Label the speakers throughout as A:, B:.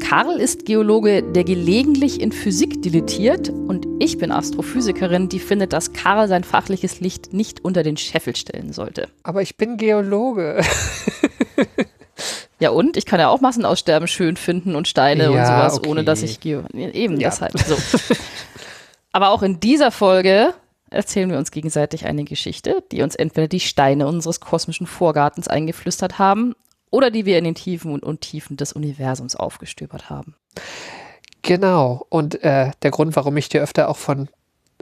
A: Karl ist Geologe, der gelegentlich in Physik dilettiert. Und ich bin Astrophysikerin, die findet, dass Karl sein fachliches Licht nicht unter den Scheffel stellen sollte.
B: Aber ich bin Geologe.
A: Ja, und? Ich kann ja auch Massenaussterben schön finden und Steine
B: Ja,
A: und sowas,
B: okay.
A: ohne dass ich Geo. Eben
B: Ja.
A: deshalb. So. Aber auch in dieser Folge erzählen wir uns gegenseitig eine Geschichte, die uns entweder die Steine unseres kosmischen Vorgartens eingeflüstert haben oder die wir in den Tiefen und Untiefen des Universums aufgestöbert haben.
B: Genau. Und äh, der Grund, warum ich dir öfter auch von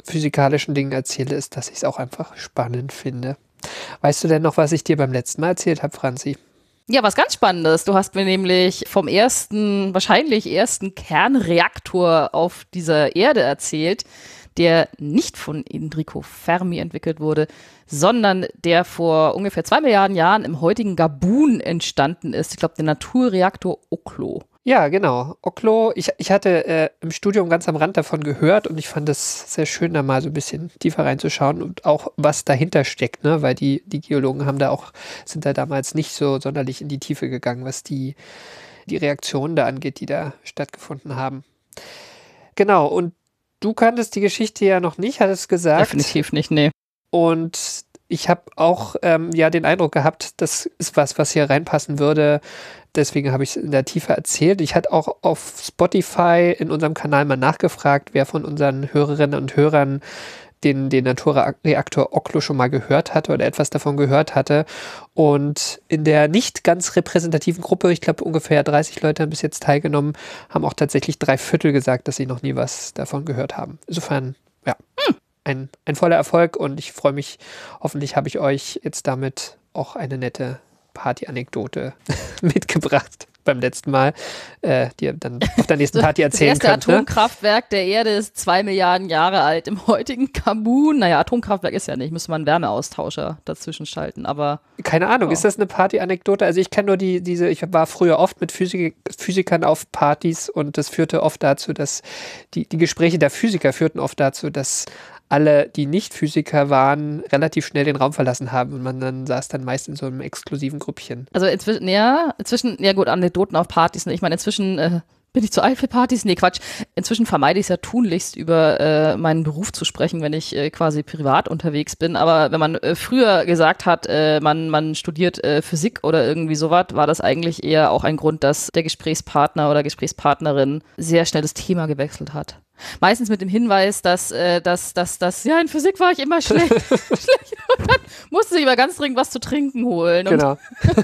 B: physikalischen Dingen erzähle, ist, dass ich es auch einfach spannend finde. Weißt du denn noch, was ich dir beim letzten Mal erzählt habe, Franzi?
A: Ja, was ganz Spannendes. Du hast mir nämlich vom ersten, wahrscheinlich ersten Kernreaktor auf dieser Erde erzählt, der nicht von Enrico Fermi entwickelt wurde, sondern der vor ungefähr zwei Milliarden Jahren im heutigen Gabun entstanden ist. Ich glaube, der Naturreaktor Oklo.
B: Ja, genau. Oklo, ich, ich hatte äh, im Studium ganz am Rand davon gehört und ich fand es sehr schön, da mal so ein bisschen tiefer reinzuschauen und auch was dahinter steckt, ne? Weil die, die Geologen haben da auch, sind da damals nicht so sonderlich in die Tiefe gegangen, was die, die Reaktionen da angeht, die da stattgefunden haben. Genau, und du kanntest die Geschichte ja noch nicht, hattest gesagt.
A: Definitiv nicht, nee.
B: Und ich habe auch ähm, ja den Eindruck gehabt, das ist was, was hier reinpassen würde. Deswegen habe ich es in der Tiefe erzählt. Ich hatte auch auf Spotify in unserem Kanal mal nachgefragt, wer von unseren Hörerinnen und Hörern den, den Naturreaktor Oklo schon mal gehört hatte oder etwas davon gehört hatte. Und in der nicht ganz repräsentativen Gruppe, ich glaube ungefähr 30 Leute haben bis jetzt teilgenommen, haben auch tatsächlich drei Viertel gesagt, dass sie noch nie was davon gehört haben. Insofern, ja, ein, ein voller Erfolg und ich freue mich, hoffentlich habe ich euch jetzt damit auch eine nette Party-Anekdote mitgebracht beim letzten Mal, äh, die ihr dann auf der nächsten Party
A: Das
B: erzählen
A: erste
B: könnt. Ne?
A: Atomkraftwerk der Erde ist zwei Milliarden Jahre alt. Im heutigen Gabun, naja, Atomkraftwerk ist ja nicht, müsste man einen Wärmeaustauscher dazwischen schalten, aber
B: Keine Ahnung,
A: Ja.
B: ist das eine Party-Anekdote? Also ich kenne nur die, diese, ich war früher oft mit Physik, Physikern auf Partys und das führte oft dazu, dass die, die Gespräche der Physiker führten oft dazu, dass alle, die nicht Physiker waren, relativ schnell den Raum verlassen haben und man dann saß dann meist in so einem exklusiven Grüppchen.
A: Also inzwischen, ja, inzwischen, ja gut, Anekdoten auf Partys. Ne? Ich meine, inzwischen äh, bin ich zu alt für Partys. Nee, Quatsch. Inzwischen vermeide ich es ja tunlichst, über äh, meinen Beruf zu sprechen, wenn ich äh, quasi privat unterwegs bin. Aber wenn man äh, früher gesagt hat, äh, man, man studiert äh, Physik oder irgendwie sowas, war das eigentlich eher auch ein Grund, dass der Gesprächspartner oder Gesprächspartnerin sehr schnell das Thema gewechselt hat. Meistens mit dem Hinweis, dass, äh, dass, dass, dass, ja, in Physik war ich immer schlecht. schlecht. Und dann musste ich immer ganz dringend was zu trinken holen.
B: Genau.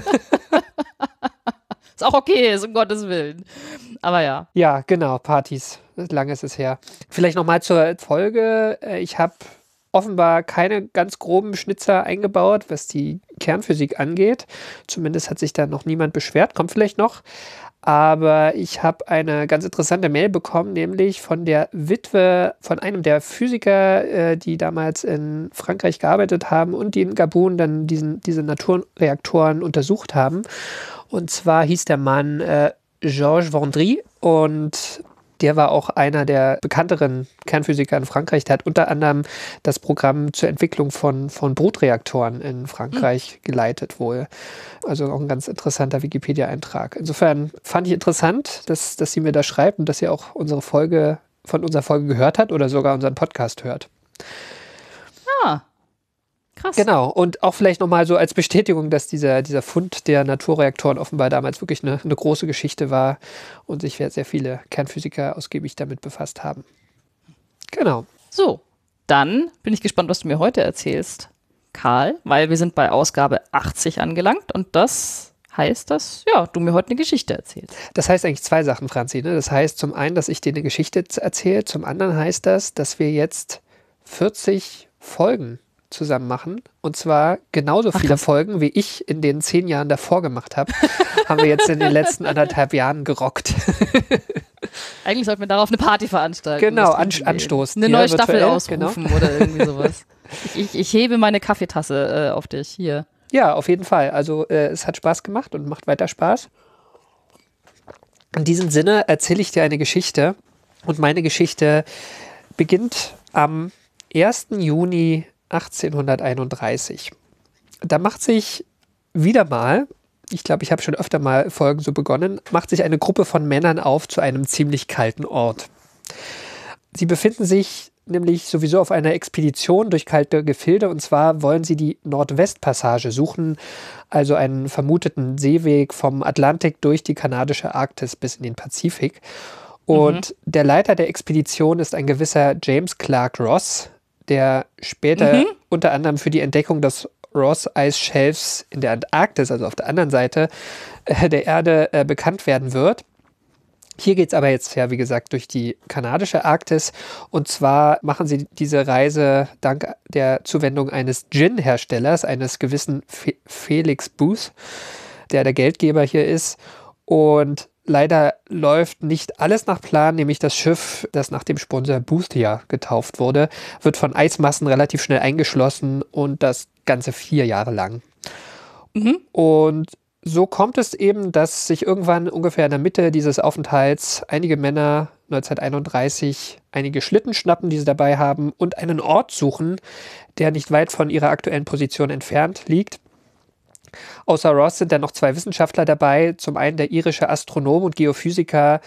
A: ist auch okay, ist um Gottes Willen. Aber ja.
B: Ja, genau, Partys. Lange ist es her. Vielleicht nochmal zur Folge. Äh, Ich habe offenbar keine ganz groben Schnitzer eingebaut, was die Kernphysik angeht. Zumindest hat sich da noch niemand beschwert. Kommt vielleicht noch. Aber ich habe eine ganz interessante Mail bekommen, nämlich von der Witwe von einem der Physiker, äh, die damals in Frankreich gearbeitet haben und die in Gabun dann diesen, diese Naturreaktoren untersucht haben. Und zwar hieß der Mann äh, Georges Vendry und der war auch einer der bekannteren Kernphysiker in Frankreich. Der hat unter anderem das Programm zur Entwicklung von, von Brutreaktoren in Frankreich geleitet wohl. Also auch ein ganz interessanter Wikipedia-Eintrag. Insofern fand ich interessant, dass, dass sie mir da schreibt und dass sie auch unsere Folge von unserer Folge gehört hat oder sogar unseren Podcast hört.
A: Ah. Krass.
B: Genau, und auch vielleicht nochmal so als Bestätigung, dass dieser, dieser Fund der Naturreaktoren offenbar damals wirklich eine, eine große Geschichte war und sich sehr viele Kernphysiker ausgiebig damit befasst haben. Genau.
A: So, dann bin ich gespannt, was du mir heute erzählst, Karl, weil wir sind bei Ausgabe 80 angelangt und das heißt, dass ja, du mir heute eine Geschichte erzählst.
B: Das heißt eigentlich zwei Sachen, Franzi. Ne? Das heißt zum einen, dass ich dir eine Geschichte erzähle, zum anderen heißt das, dass wir jetzt 40 Folgen zusammen machen. Und zwar genauso viele. Folgen, wie ich in den zehn Jahren davor gemacht habe, haben wir jetzt in den letzten anderthalb Jahren gerockt.
A: Eigentlich sollten wir darauf eine Party veranstalten.
B: Genau, an, anstoßen.
A: Eine neue Staffel
B: virtuell,
A: ausrufen oder irgendwie sowas. Ich, ich, ich hebe meine Kaffeetasse äh, auf dich hier.
B: Ja, auf jeden Fall. Also äh, es hat Spaß gemacht und macht weiter Spaß. In diesem Sinne erzähle ich dir eine Geschichte und meine Geschichte beginnt am 1. Juni 1831. Da macht sich wieder mal, ich glaube, ich habe schon öfter mal Folgen so begonnen, macht sich eine Gruppe von Männern auf zu einem ziemlich kalten Ort. Sie befinden sich nämlich sowieso auf einer Expedition durch kalte Gefilde und zwar wollen sie die Nordwestpassage suchen, also einen vermuteten Seeweg vom Atlantik durch die kanadische Arktis bis in den Pazifik. Und der Leiter der Expedition ist ein gewisser James Clark Ross, der später unter anderem für die Entdeckung des Ross-Eisschelfs in der Antarktis, also auf der anderen Seite äh, der Erde, äh, bekannt werden wird. Hier geht es aber jetzt ja, wie gesagt, durch die kanadische Arktis. Und zwar machen sie diese Reise dank der Zuwendung eines Gin-Herstellers, eines gewissen Fe Felix Booth, der der Geldgeber hier ist. Und leider läuft nicht alles nach Plan, nämlich das Schiff, das nach dem Sponsor Boothia getauft wurde, wird von Eismassen relativ schnell eingeschlossen und das Ganze vier Jahre lang. Und so kommt es eben, dass sich irgendwann ungefähr in der Mitte dieses Aufenthalts einige Männer 1931 einige Schlitten schnappen, die sie dabei haben, und einen Ort suchen, der nicht weit von ihrer aktuellen Position entfernt liegt. Außer Ross sind dann noch zwei Wissenschaftler dabei, zum einen der irische Astronom und Geophysiker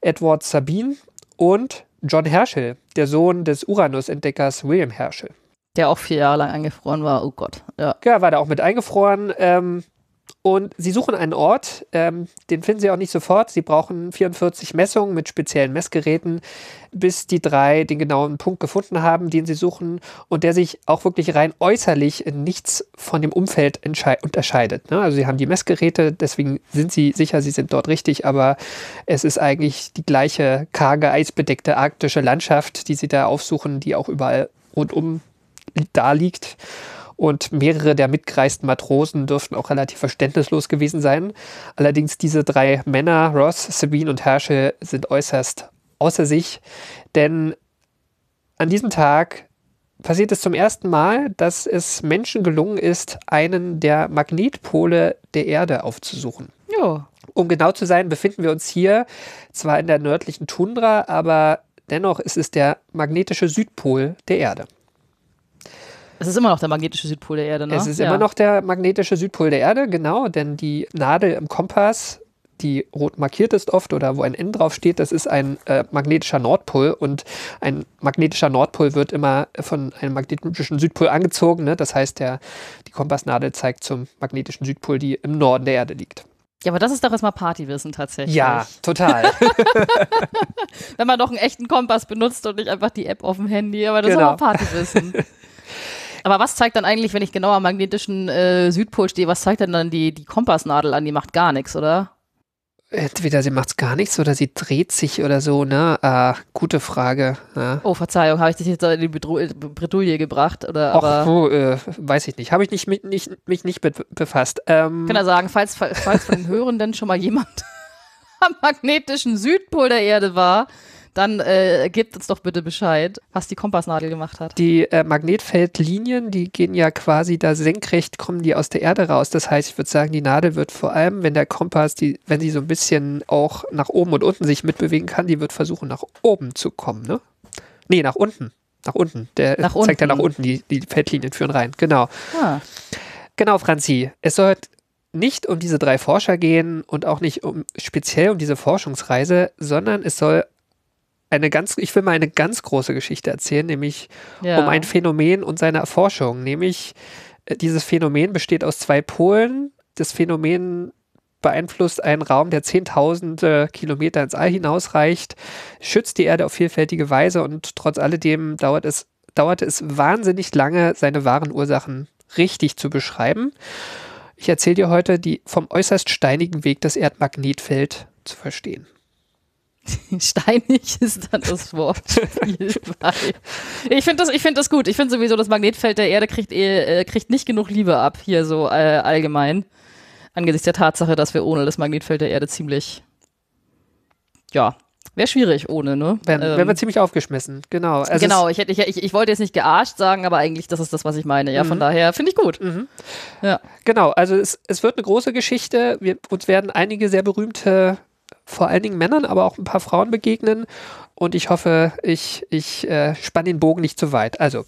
B: Edward Sabine und John Herschel, der Sohn des Uranus-Entdeckers William Herschel.
A: Der auch vier Jahre lang eingefroren war. Oh Gott. Ja.
B: Ja, war da auch mit eingefroren. Ähm, und sie suchen einen Ort, ähm, den finden sie auch nicht sofort. Sie brauchen 44 Messungen mit speziellen Messgeräten, bis die drei den genauen Punkt gefunden haben, den sie suchen und der sich auch wirklich rein äußerlich in nichts von dem Umfeld unterscheidet. Ne? Also sie haben die Messgeräte, deswegen sind sie sicher, sie sind dort richtig, aber es ist eigentlich die gleiche karge, eisbedeckte arktische Landschaft, die sie da aufsuchen, die auch überall rundum da liegt. Und mehrere der mitgereisten Matrosen dürften auch relativ verständnislos gewesen sein. Allerdings diese drei Männer, Ross, Sabine und Herschel, sind äußerst außer sich, denn an diesem Tag passiert es zum ersten Mal, dass es Menschen gelungen ist, einen der Magnetpole der Erde aufzusuchen.
A: Jo.
B: Um genau zu sein, befinden wir uns hier zwar in der nördlichen Tundra, aber dennoch ist es der magnetische Südpol der Erde.
A: Es ist immer noch der magnetische Südpol der Erde, ne?
B: Es ist
A: ja.
B: immer noch der magnetische Südpol der Erde, genau, denn die Nadel im Kompass, die rot markiert ist oft oder wo ein N drauf steht, das ist ein äh, magnetischer Nordpol und ein magnetischer Nordpol wird immer von einem magnetischen Südpol angezogen. Ne? Das heißt, der, die Kompassnadel zeigt zum magnetischen Südpol, die im Norden der Erde liegt.
A: Ja, aber das ist doch erstmal Partywissen tatsächlich.
B: Ja, total.
A: Wenn man doch einen echten Kompass benutzt und nicht einfach die App auf dem Handy, aber das
B: Genau.
A: ist auch Partywissen. aber was zeigt dann eigentlich, wenn ich genau am magnetischen äh, Südpol stehe, was zeigt denn dann die, die Kompassnadel an? Die macht gar nichts, oder?
B: Entweder sie macht gar nichts oder sie dreht sich oder so, ne? Ah, gute Frage. Ja.
A: Oh, Verzeihung, habe ich dich jetzt in die Bredouille gebracht? Oder, aber
B: Ach, wo, äh, weiß ich nicht. Habe ich nicht, mit, nicht, mich nicht be befasst. Ähm,
A: ich kann ja sagen, falls, falls von den Hörenden schon mal jemand am magnetischen Südpol der Erde war, dann äh, gebt uns doch bitte Bescheid, was die Kompassnadel gemacht hat.
B: Die äh, Magnetfeldlinien, die gehen ja quasi da senkrecht, kommen die aus der Erde raus. Das heißt, ich würde sagen, die Nadel wird vor allem, wenn der Kompass, die, wenn sie so ein bisschen auch nach oben und unten sich mitbewegen kann, die wird versuchen, nach oben zu kommen, ne? Nee, nach unten. Nach unten. Der
A: Nach
B: zeigt ja nach
A: unten.
B: die, die Feldlinien führen rein. Genau.
A: Ah.
B: Genau, Franzi. Es soll nicht um diese drei Forscher gehen und auch nicht um speziell um diese Forschungsreise, sondern es soll eine ganz, ich will mal eine ganz große Geschichte erzählen, nämlich
A: Ja.
B: um ein Phänomen und seine Erforschung. Nämlich, äh, dieses Phänomen besteht aus zwei Polen. Das Phänomen beeinflusst einen Raum, der zehntausende Kilometer ins All hinausreicht, schützt die Erde auf vielfältige Weise und trotz alledem dauert es, dauerte es wahnsinnig lange, seine wahren Ursachen richtig zu beschreiben. Ich erzähle dir heute die vom äußerst steinigen Weg das Erdmagnetfeld zu verstehen.
A: Steinig ist dann das Wort. ich finde das, ich find das gut. Ich finde sowieso, das Magnetfeld der Erde kriegt, eh, äh, kriegt nicht genug Liebe ab, hier so äh, allgemein. Angesichts der Tatsache, dass wir ohne das Magnetfeld der Erde ziemlich, ja, wäre schwierig ohne, ne?
B: Wären, wären wir ziemlich aufgeschmissen, genau.
A: Also genau, ich, hätte, ich, ich, ich wollte jetzt nicht gearscht sagen, aber eigentlich das ist das, was ich meine. Ja, von
B: Mhm.
A: daher finde ich gut.
B: Mhm.
A: Ja.
B: Genau, also es, es wird eine große Geschichte. Wir, uns werden einige sehr berühmte, vor allen Dingen Männern, aber auch ein paar Frauen begegnen. Und ich hoffe, ich, ich äh, spanne den Bogen nicht zu weit. Also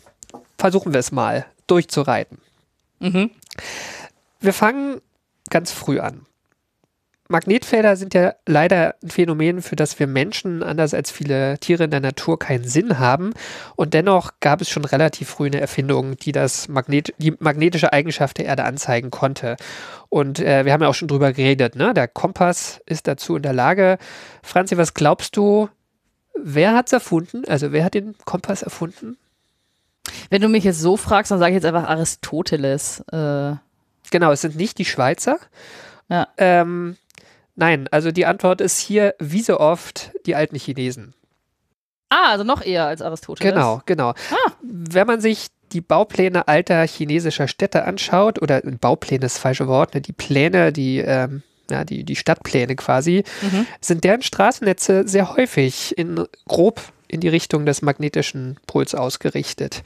B: versuchen wir es mal durchzureiten.
A: Mhm.
B: Wir fangen ganz früh an. Magnetfelder sind ja leider ein Phänomen, für das wir Menschen, anders als viele Tiere in der Natur, keinen Sinn haben. Und dennoch gab es schon relativ früh eine Erfindung, die das Magnet, die magnetische Eigenschaft der Erde anzeigen konnte. Und äh, wir haben ja auch schon drüber geredet, ne? Der Kompass ist dazu in der Lage. Franzi, was glaubst du, wer hat es erfunden? Also wer hat den Kompass erfunden?
A: Wenn du mich jetzt so fragst, dann sage ich jetzt einfach Aristoteles. Äh,
B: Genau, es sind nicht die Schweizer.
A: Ja.
B: Ähm, nein, also die Antwort ist hier, wie so oft, die alten Chinesen.
A: ah, also noch eher als Aristoteles.
B: Genau, genau.
A: Ah.
B: Wenn man sich die Baupläne alter chinesischer Städte anschaut, oder Baupläne ist das falsche Wort, ne, die Pläne, die, ähm, ja, die, die Stadtpläne quasi,
A: Mhm.
B: sind deren Straßennetze sehr häufig in grob in die Richtung des magnetischen Pols ausgerichtet.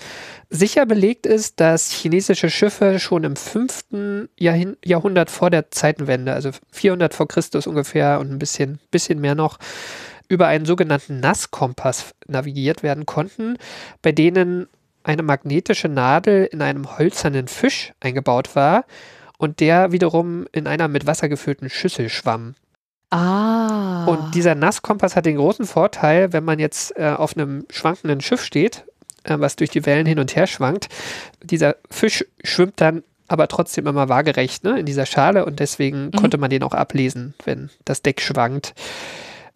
B: Sicher belegt ist, dass chinesische Schiffe schon im 5. Jahrhin Jahrhundert vor der Zeitenwende, also 400 vor Christus ungefähr und ein bisschen, bisschen mehr noch, über einen sogenannten Nasskompass navigiert werden konnten, bei denen eine magnetische Nadel in einem hölzernen Fisch eingebaut war und der wiederum in einer mit Wasser gefüllten Schüssel schwamm.
A: Ah.
B: Und dieser Nasskompass hat den großen Vorteil, wenn man jetzt äh, auf einem schwankenden Schiff steht, äh, was durch die Wellen hin und her schwankt, dieser Fisch schwimmt dann aber trotzdem immer waagerecht ne, in dieser Schale und deswegen konnte man den auch ablesen, wenn das Deck schwankt.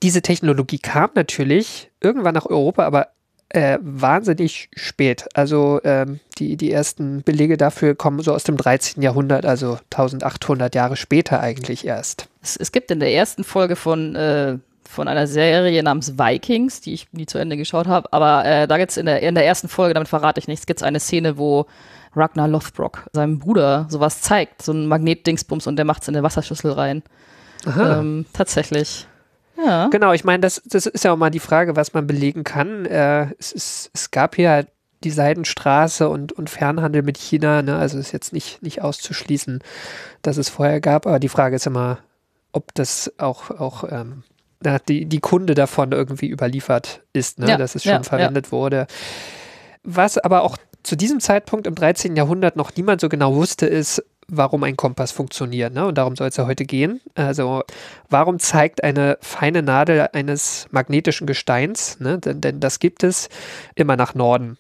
B: Diese Technologie kam natürlich irgendwann nach Europa, aber äh, wahnsinnig spät. Also ähm, die, die ersten Belege dafür kommen so aus dem 13. Jahrhundert, also 1800 Jahre später eigentlich erst.
A: Es, es gibt in der ersten Folge von, äh, von einer Serie namens Vikings, die ich nie zu Ende geschaut habe, aber äh, da gibt es in der, in der ersten Folge, damit verrate ich nichts, gibt es eine Szene, wo Ragnar Lothbrok seinem Bruder sowas zeigt, so ein Magnetdingsbums und der macht es in eine Wasserschüssel rein. Ähm, tatsächlich. Ja.
B: Genau, ich meine, das, das ist ja auch mal die Frage, was man belegen kann. Äh, es, es, es gab ja die Seidenstraße und, und Fernhandel mit China, ne? also ist jetzt nicht, nicht auszuschließen, dass es vorher gab, aber die Frage ist immer, ob das auch, auch ähm, na, die, die Kunde davon irgendwie überliefert ist, ne?
A: Ja,
B: dass es
A: ja,
B: schon verwendet wurde. Was aber auch zu diesem Zeitpunkt im 13. Jahrhundert noch niemand so genau wusste, ist, warum ein Kompass funktioniert. Ne? Und darum soll es ja heute gehen. Also, warum zeigt eine feine Nadel eines magnetischen Gesteins, ne? denn, denn das gibt es, immer nach Norden?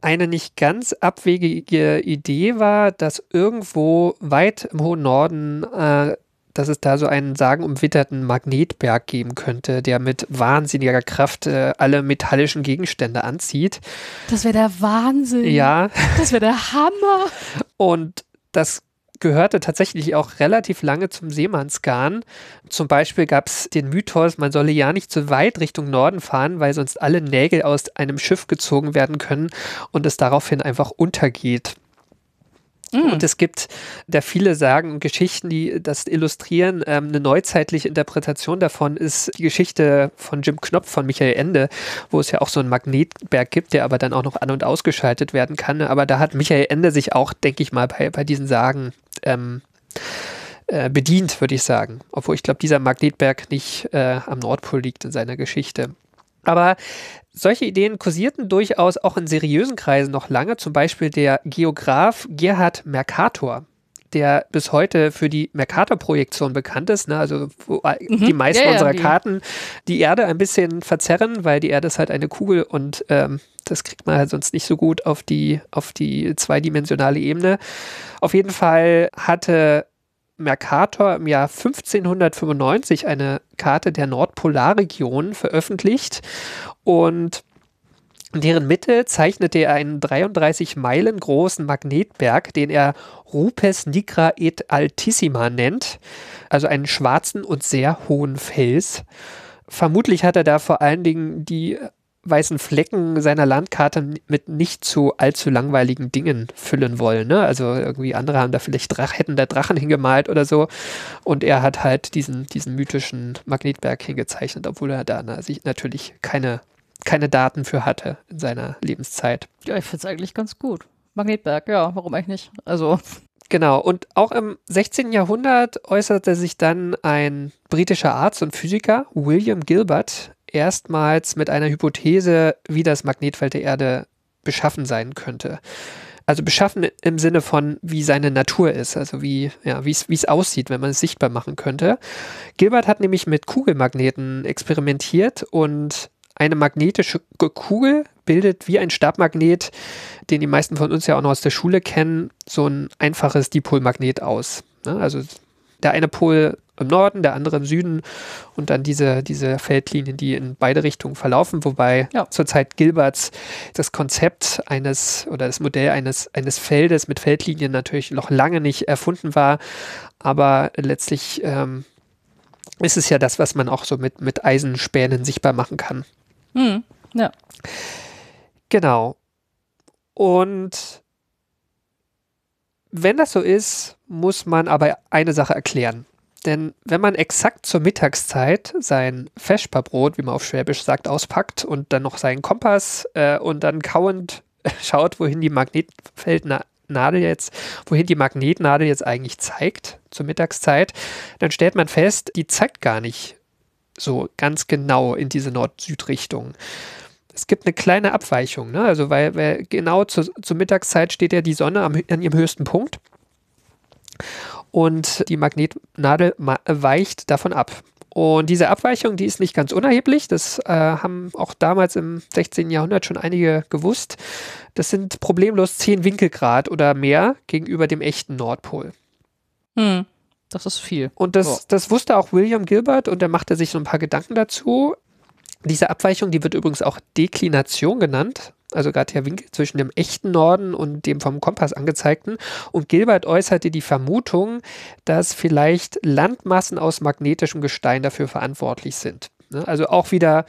B: Eine nicht ganz abwegige Idee war, dass irgendwo weit im hohen Norden, äh, dass es da so einen sagenumwitterten Magnetberg geben könnte, der mit wahnsinniger Kraft äh, alle metallischen Gegenstände anzieht.
A: Das wäre der Wahnsinn.
B: Ja,
A: Das wäre der Hammer.
B: und das gehörte tatsächlich auch relativ lange zum Seemannsgarn. Zum Beispiel gab es den Mythos, man solle ja nicht zu weit Richtung Norden fahren, weil sonst alle Nägel aus einem Schiff gezogen werden können und es daraufhin einfach untergeht. Und es gibt da viele Sagen und Geschichten, die das illustrieren. Ähm, eine neuzeitliche Interpretation davon ist die Geschichte von Jim Knopf von Michael Ende, wo es ja auch so einen Magnetberg gibt, der aber dann auch noch an- und ausgeschaltet werden kann. Aber da hat Michael Ende sich auch, denke ich mal, bei, bei diesen Sagen ähm, äh, bedient, würde ich sagen. Obwohl ich glaube, dieser Magnetberg nicht äh, am Nordpol liegt in seiner Geschichte. Aber solche Ideen kursierten durchaus auch in seriösen Kreisen noch lange, zum Beispiel der Geograf Gerhard Mercator, der bis heute für die Mercator-Projektion bekannt ist, ne? also wo die meisten
A: Ja, ja,
B: unserer
A: die-
B: Karten die Erde ein bisschen verzerren, weil die Erde ist halt eine Kugel und ähm, das kriegt man halt sonst nicht so gut auf die, auf die zweidimensionale Ebene. Auf jeden Fall hatte Mercator im Jahr 1595 eine Karte der Nordpolarregion veröffentlicht und in deren Mitte zeichnete er einen 33 Meilen großen Magnetberg, den er Rupes Nigra et Altissima nennt, also einen schwarzen und sehr hohen Fels. Vermutlich hat er da vor allen Dingen die weißen Flecken seiner Landkarte mit nicht zu allzu langweiligen Dingen füllen wollen. Ne? Also irgendwie andere haben da vielleicht Drach, hätten da Drachen hingemalt oder so. Und er hat halt diesen, diesen mythischen Magnetberg hingezeichnet, obwohl er da na, sich natürlich keine, keine Daten für hatte in seiner Lebenszeit.
A: Ja, ich finde es eigentlich ganz gut. Magnetberg, ja, warum eigentlich nicht? Also.
B: Genau, und auch im 16. Jahrhundert äußerte sich dann ein britischer Arzt und Physiker, William Gilbert, erstmals mit einer Hypothese, wie das Magnetfeld der Erde beschaffen sein könnte. Also beschaffen im Sinne von, wie seine Natur ist, also wie ja, es aussieht, wenn man es sichtbar machen könnte. Gilbert hat nämlich mit Kugelmagneten experimentiert und eine magnetische Kugel bildet wie ein Stabmagnet, den die meisten von uns ja auch noch aus der Schule kennen, so ein einfaches Dipolmagnet aus. Ne? Also der eine Pol im Norden, der andere im Süden und dann diese, diese Feldlinien, die in beide Richtungen verlaufen, wobei ja. zur Zeit Gilberts das Konzept eines oder das Modell eines, eines Feldes mit Feldlinien natürlich noch lange nicht erfunden war, aber letztlich ähm, ist es ja das, was man auch so mit, mit Eisenspänen sichtbar machen kann.
A: Hm, ja.
B: Genau. Und wenn das so ist, muss man aber eine Sache erklären. Denn wenn man exakt zur Mittagszeit sein Feschperbrot, wie man auf Schwäbisch sagt, auspackt und dann noch seinen Kompass äh, und dann kauend schaut, wohin die Magnetfeldnadel jetzt, wohin die Magnetnadel jetzt eigentlich zeigt zur Mittagszeit, dann stellt man fest, die zeigt gar nicht so ganz genau in diese Nord-Süd-Richtung. Es gibt eine kleine Abweichung, ne? also weil, weil genau zu, zur Mittagszeit steht ja die Sonne am, an ihrem höchsten Punkt und die Magnetnadel weicht davon ab. Und diese Abweichung, die ist nicht ganz unerheblich. Das äh, haben auch damals im 16. Jahrhundert schon einige gewusst. Das sind problemlos 10 Winkelgrad oder mehr gegenüber dem echten Nordpol.
A: Hm, das ist viel.
B: Und das, oh. das wusste auch William Gilbert und er machte sich so ein paar Gedanken dazu. Diese Abweichung, die wird übrigens auch Deklination genannt also gerade der Winkel zwischen dem echten Norden und dem vom Kompass angezeigten. Und Gilbert äußerte die Vermutung, dass vielleicht Landmassen aus magnetischem Gestein dafür verantwortlich sind. Ne? Also auch wieder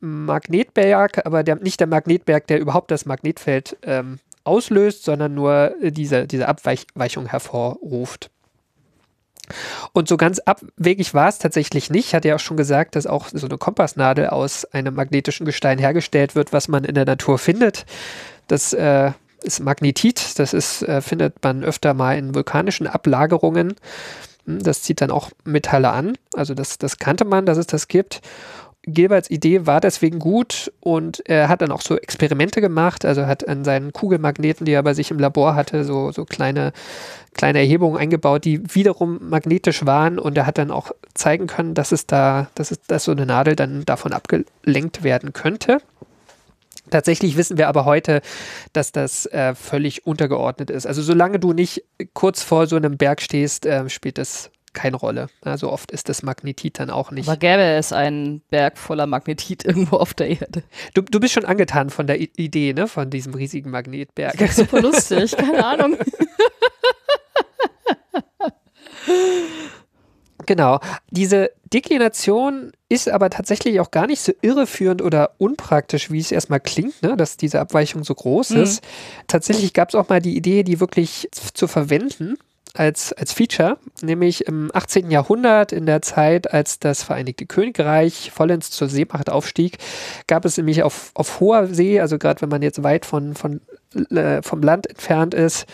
B: Magnetberg, aber der, nicht der Magnetberg, der überhaupt das Magnetfeld ähm, auslöst, sondern nur diese, diese Abweichung hervorruft. Und so ganz abwegig war es tatsächlich nicht. Ich hatte ja auch schon gesagt, dass auch so eine Kompassnadel aus einem magnetischen Gestein hergestellt wird, was man in der Natur findet. Das äh, ist Magnetit. Das ist, äh, findet man öfter mal in vulkanischen Ablagerungen. Hm, das zieht dann auch Metalle an. Also das, das kannte man, dass es das gibt. Gilberts Idee war deswegen gut und er hat dann auch so Experimente gemacht, also hat an seinen Kugelmagneten, die er bei sich im Labor hatte, so, so kleine, kleine Erhebungen eingebaut, die wiederum magnetisch waren und er hat dann auch zeigen können, dass es da, dass es, dass so eine Nadel dann davon abgelenkt werden könnte. Tatsächlich wissen wir aber heute, dass das äh, völlig untergeordnet ist. Also solange du nicht kurz vor so einem Berg stehst, äh, spielt das keine Rolle. Also oft ist das Magnetit dann auch nicht.
A: Aber gäbe es einen Berg voller Magnetit irgendwo auf der Erde?
B: Du, du bist schon angetan von der I Idee, ne? Von diesem riesigen Magnetberg.
A: Das super lustig, keine Ahnung.
B: genau. Diese Deklination ist aber tatsächlich auch gar nicht so irreführend oder unpraktisch, wie es erstmal klingt, ne? dass diese Abweichung so groß mhm. ist. Tatsächlich gab es auch mal die Idee, die wirklich zu verwenden als, als Feature, nämlich im 18. Jahrhundert, in der Zeit, als das Vereinigte Königreich vollends zur Seemacht aufstieg, gab es nämlich auf, auf hoher See, also gerade wenn man jetzt weit von, von, äh, vom Land entfernt ist,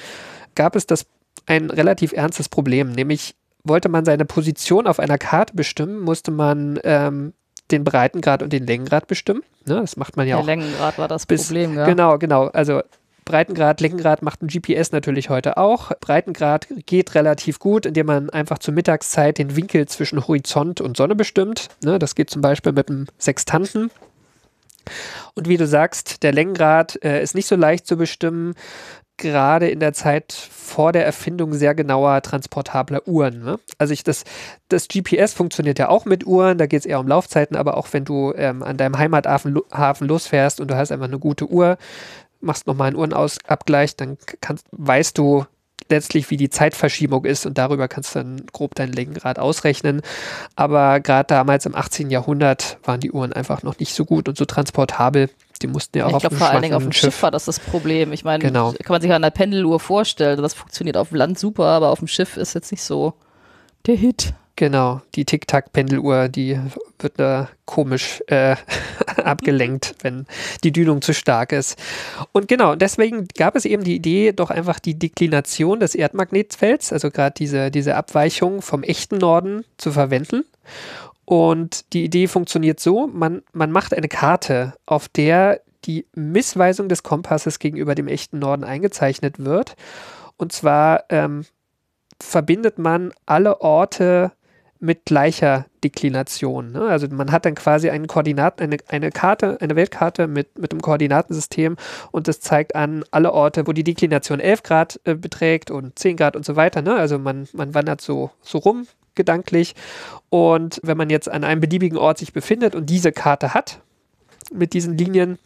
B: gab es das ein relativ ernstes Problem, nämlich wollte man seine Position auf einer Karte bestimmen, musste man ähm, den Breitengrad und den Längengrad bestimmen. Ne, das macht man ja
A: Der
B: auch.
A: Der Längengrad war das
B: bis,
A: Problem, ja.
B: Genau, genau. Also Breitengrad, Längengrad macht ein GPS natürlich heute auch. Breitengrad geht relativ gut, indem man einfach zur Mittagszeit den Winkel zwischen Horizont und Sonne bestimmt. Ne, das geht zum Beispiel mit einem Sextanten. Und wie du sagst, der Längengrad äh, ist nicht so leicht zu bestimmen. gerade in der Zeit vor der Erfindung sehr genauer transportabler Uhren. Ne? Also ich das, das GPS funktioniert ja auch mit Uhren, da geht es eher um Laufzeiten, aber auch wenn du ähm, an deinem Heimathafen Hafen losfährst und du hast einfach eine gute Uhr, machst nochmal einen Uhrenabgleich, dann kannst, weißt du letztlich, wie die Zeitverschiebung ist und darüber kannst du dann grob dein Längengrad ausrechnen. Aber gerade damals im 18. Jahrhundert waren die Uhren einfach noch nicht so gut und so transportabel. Die mussten ja auch
A: ich
B: auf
A: glaube,
B: dem
A: vor allen Dingen auf dem
B: Schiff.
A: Schiff war das das Problem. Ich meine,
B: Genau.
A: kann man sich an der Pendeluhr vorstellen. Das funktioniert auf dem Land super, aber auf dem Schiff ist jetzt nicht so der Hit.
B: Genau, die Tic-Tac-Pendeluhr, die wird da komisch äh, abgelenkt, wenn die Dünung zu stark ist. Und genau, deswegen gab es eben die Idee, doch einfach die Deklination des Erdmagnetfelds, also gerade diese, diese Abweichung vom echten Norden zu verwenden. Und die Idee funktioniert so, man, man macht eine Karte, auf der die Missweisung des Kompasses gegenüber dem echten Norden eingezeichnet wird. Und zwar ähm, verbindet man alle Orte mit gleicher Deklination. Ne? Also man hat dann quasi einen Koordinat, eine, eine Karte, eine Weltkarte mit, mit einem Koordinatensystem und das zeigt an alle Orte, wo die Deklination 11 Grad äh, beträgt und 10 Grad und so weiter. Ne? Also man, man wandert so, so rum gedanklich und wenn man jetzt an einem beliebigen Ort sich befindet und diese Karte hat mit diesen Linien,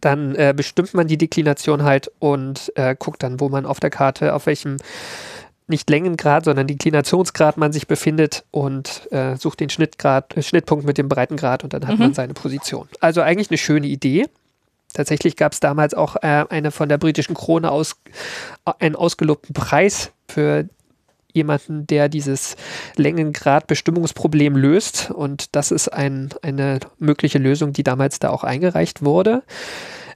B: dann äh, bestimmt man die Deklination halt und äh, guckt dann, wo man auf der Karte, auf welchem nicht Längengrad, sondern Deklinationsgrad man sich befindet und äh, sucht den Schnittgrad, äh, Schnittpunkt mit dem Breitengrad und dann hat man seine Position. Also eigentlich eine schöne Idee. Tatsächlich gab es damals auch äh, eine von der britischen Krone aus, äh, einen ausgelobten Preis für jemanden, der dieses Längengrad-Bestimmungsproblem löst. Und das ist ein, eine mögliche Lösung, die damals da auch eingereicht wurde.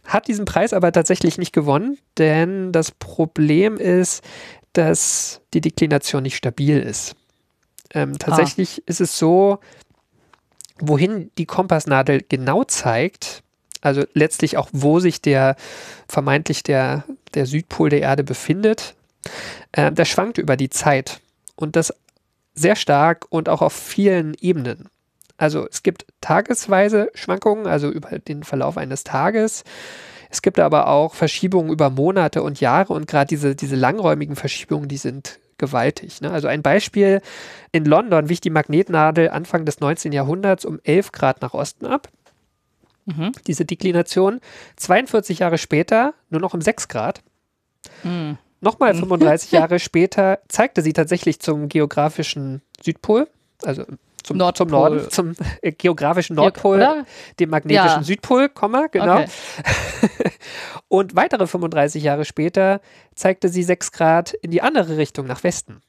B: Hat diesen Preis aber tatsächlich nicht gewonnen, denn das Problem ist, dass die Deklination nicht stabil ist. Ähm, tatsächlich ist es so, wohin die Kompassnadel genau zeigt, also letztlich auch, wo sich der vermeintlich der, der Südpol der Erde befindet, äh, das schwankt über die Zeit und das sehr stark und auch auf vielen Ebenen. Also es gibt tagesweise Schwankungen, also über den Verlauf eines Tages. Es gibt aber auch Verschiebungen über Monate und Jahre und gerade diese, diese langräumigen Verschiebungen, die sind gewaltig. Ne? Also ein Beispiel, in London wich die Magnetnadel Anfang des 19. Jahrhunderts um 11 Grad nach Osten ab.
A: Mhm.
B: Diese Deklination. 42 Jahre später nur noch um 6 Grad.
A: Mhm.
B: Nochmal 35 Jahre später zeigte sie tatsächlich zum geografischen Südpol, also zum,
A: Nordpol.
B: zum Norden, zum äh, geografischen Nordpol,
A: oder?
B: dem magnetischen
A: Ja.
B: Südpol, Komma, genau.
A: Okay.
B: Und weitere 35 Jahre später zeigte sie 6 Grad in die andere Richtung, nach Westen.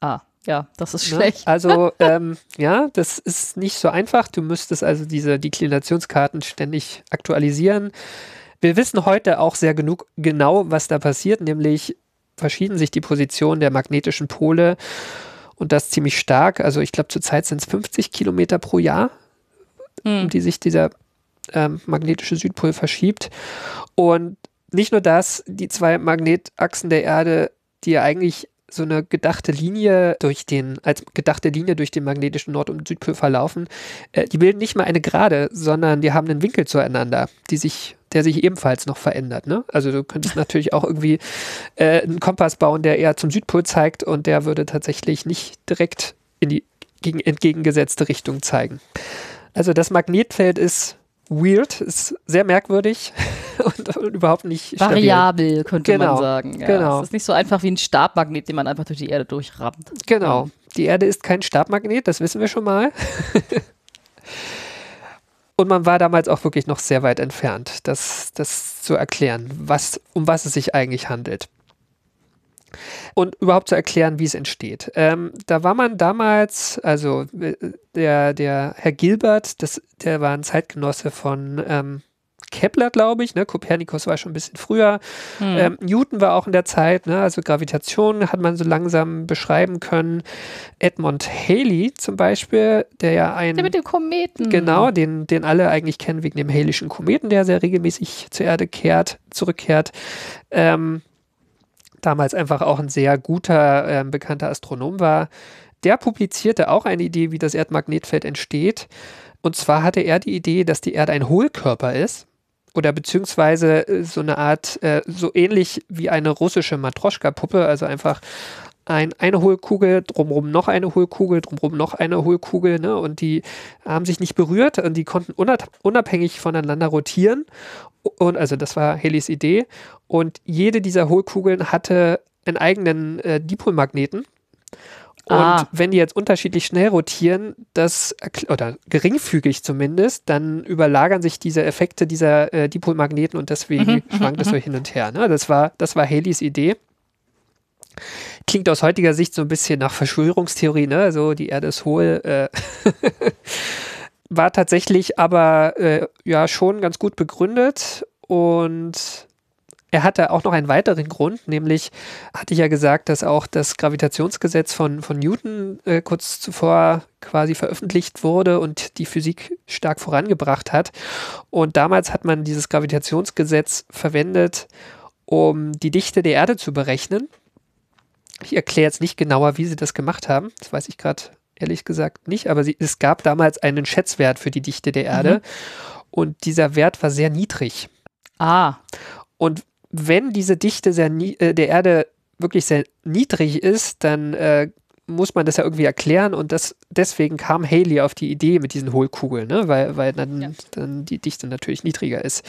A: Ah, ja, das ist
B: Ne?
A: schlecht.
B: Also, ähm, ja, das ist nicht so einfach. Du müsstest also diese Deklinationskarten ständig aktualisieren. Wir wissen heute auch sehr genug genau, was da passiert, nämlich verschieden sich die Positionen der magnetischen Pole und das ziemlich stark. Also ich glaube, zurzeit sind es 50 Kilometer pro Jahr, um
A: Hm.
B: die sich dieser ähm, magnetische Südpol verschiebt. Und nicht nur das, die zwei Magnetachsen der Erde, die ja eigentlich so eine gedachte Linie durch den, als gedachte Linie durch den magnetischen Nord- und Südpol verlaufen, äh, die bilden nicht mal eine Gerade, sondern die haben einen Winkel zueinander, die sich, der sich ebenfalls noch verändert. Ne? Also du könntest natürlich auch irgendwie äh, einen Kompass bauen, der eher zum Südpol zeigt und der würde tatsächlich nicht direkt in die gegen, entgegengesetzte Richtung zeigen. Also das Magnetfeld ist weird, ist sehr merkwürdig und, und überhaupt nicht stabil.
A: Variabel, könnte
B: Genau,
A: man sagen. Ja,
B: genau.
A: Es ist nicht so einfach wie ein Stabmagnet, den man einfach durch die Erde durchrammt.
B: Genau. Die Erde ist kein Stabmagnet, das wissen wir schon mal. Und man war damals auch wirklich noch sehr weit entfernt, das, das zu erklären, was, um was es sich eigentlich handelt. Und überhaupt zu erklären, wie es entsteht. Ähm, da war man damals, also äh, der, der Herr Gilbert, das, der war ein Zeitgenosse von ähm, Kepler, glaube ich. Ne? Kopernikus war schon ein bisschen früher.
A: Hm.
B: Ähm, Newton war auch in der Zeit, ne? also Gravitation hat man so langsam beschreiben können. Edmund Halley zum Beispiel, der ja ein.
A: Der mit dem Kometen.
B: Genau, den, den alle eigentlich kennen wegen dem Haleyschen Kometen, der sehr regelmäßig zur Erde kehrt, zurückkehrt. Ähm, damals einfach auch ein sehr guter, ähm, bekannter Astronom war. Der publizierte auch eine Idee, wie das Erdmagnetfeld entsteht. Und zwar hatte er die Idee, dass die Erde ein Hohlkörper ist. Oder beziehungsweise äh, so eine Art, äh, so ähnlich wie eine russische Matroschka-Puppe, also einfach ein, eine Hohlkugel, drumherum noch eine Hohlkugel, drumherum noch eine Hohlkugel, ne? Und die haben sich nicht berührt und die konnten unabhängig voneinander rotieren. Und also das war Halley's Idee. Und jede dieser Hohlkugeln hatte einen eigenen äh, Dipolmagneten. Und ah. wenn die jetzt unterschiedlich schnell rotieren, das oder geringfügig zumindest, dann überlagern sich diese Effekte dieser äh, Dipolmagneten und deswegen mhm, mhm schwankt es so mhm. hin und her. Ne? Das war, das war Haleys Idee. Klingt aus heutiger Sicht so ein bisschen nach Verschwörungstheorie, ne? So die Erde ist hohl. Äh war tatsächlich aber äh, ja schon ganz gut begründet und er hatte auch noch einen weiteren Grund, nämlich hatte ich ja gesagt, dass auch das Gravitationsgesetz von, von Newton äh, kurz zuvor quasi veröffentlicht wurde und die Physik stark vorangebracht hat. Und damals hat man dieses Gravitationsgesetz verwendet, um die Dichte der Erde zu berechnen. Ich erkläre jetzt nicht genauer, wie sie das gemacht haben. Das weiß ich gerade ehrlich gesagt nicht, aber sie, es gab damals einen Schätzwert für die Dichte der Erde mhm. und dieser Wert war sehr niedrig.
A: Ah.
B: Und wenn diese Dichte sehr äh, der Erde wirklich sehr niedrig ist, dann äh, muss man das ja irgendwie erklären und das, deswegen kam Haley auf die Idee mit diesen Hohlkugeln, ne? weil, weil dann, ja. dann die Dichte natürlich niedriger ist.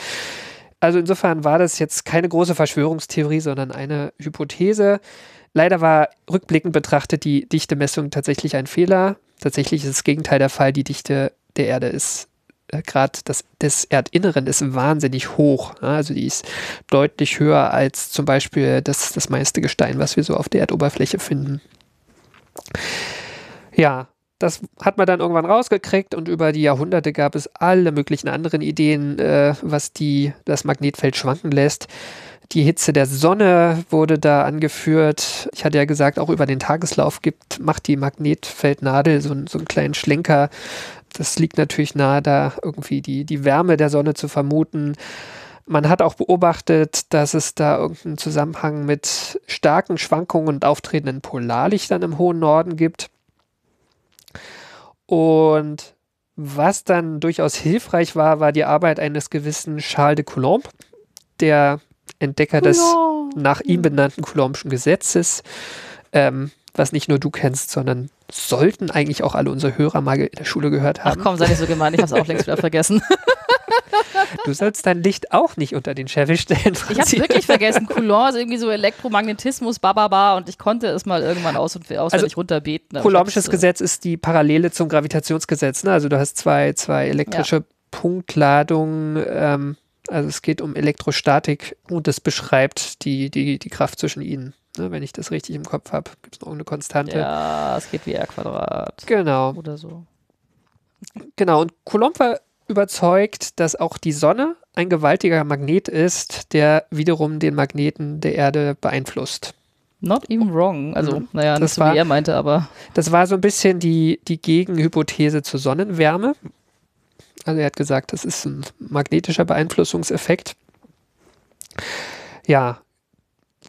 B: Also insofern war das jetzt keine große Verschwörungstheorie, sondern eine Hypothese. Leider war rückblickend betrachtet die Dichtemessung tatsächlich ein Fehler. Tatsächlich ist das Gegenteil der Fall. Die Dichte der Erde ist äh, gerade das des Erdinneren ist wahnsinnig hoch. Also die ist deutlich höher als zum Beispiel das, das meiste Gestein, was wir so auf der Erdoberfläche finden. Ja, das hat man dann irgendwann rausgekriegt und über die Jahrhunderte gab es alle möglichen anderen Ideen, äh, was die, das Magnetfeld schwanken lässt. Die Hitze der Sonne wurde da angeführt. Ich hatte ja gesagt, auch über den Tageslauf gibt, macht die Magnetfeldnadel so, so einen kleinen Schlenker das liegt natürlich nahe, da irgendwie die, die Wärme der Sonne zu vermuten. Man hat auch beobachtet, dass es da irgendeinen Zusammenhang mit starken Schwankungen und auftretenden Polarlichtern im hohen Norden gibt. Und was dann durchaus hilfreich war, war die Arbeit eines gewissen Charles de Coulomb, der Entdecker des nach ihm benannten Coulombschen Gesetzes. Ähm, was nicht nur du kennst, sondern sollten eigentlich auch alle unsere Hörer mal in der Schule gehört haben.
A: Ach komm, sei nicht so gemein, ich habe es auch längst wieder vergessen.
B: Du sollst dein Licht auch nicht unter den Scheffel stellen.
A: Franzi. Ich habe wirklich vergessen. Coulomb ist irgendwie so Elektromagnetismus, bababa, und ich konnte es mal irgendwann aus und auswendig also, runterbeten.
B: Coulombsches Gesetz ist die Parallele zum Gravitationsgesetz. Ne? Also du hast zwei, zwei elektrische ja. Punktladungen. Ähm, also es geht um Elektrostatik und es beschreibt die, die, die Kraft zwischen ihnen. Ne, wenn ich das richtig im Kopf habe, gibt es noch eine Konstante.
A: Ja, es geht wie R Quadrat.
B: Genau.
A: Oder so.
B: Genau, und Coulomb war überzeugt, dass auch die Sonne ein gewaltiger Magnet ist, der wiederum den Magneten der Erde beeinflusst.
A: Not even wrong. Also, mhm. naja, nicht so war, wie er meinte, aber.
B: Das war so ein bisschen die, die Gegenhypothese zur Sonnenwärme. Also er hat gesagt, das ist ein magnetischer Beeinflussungseffekt. Ja,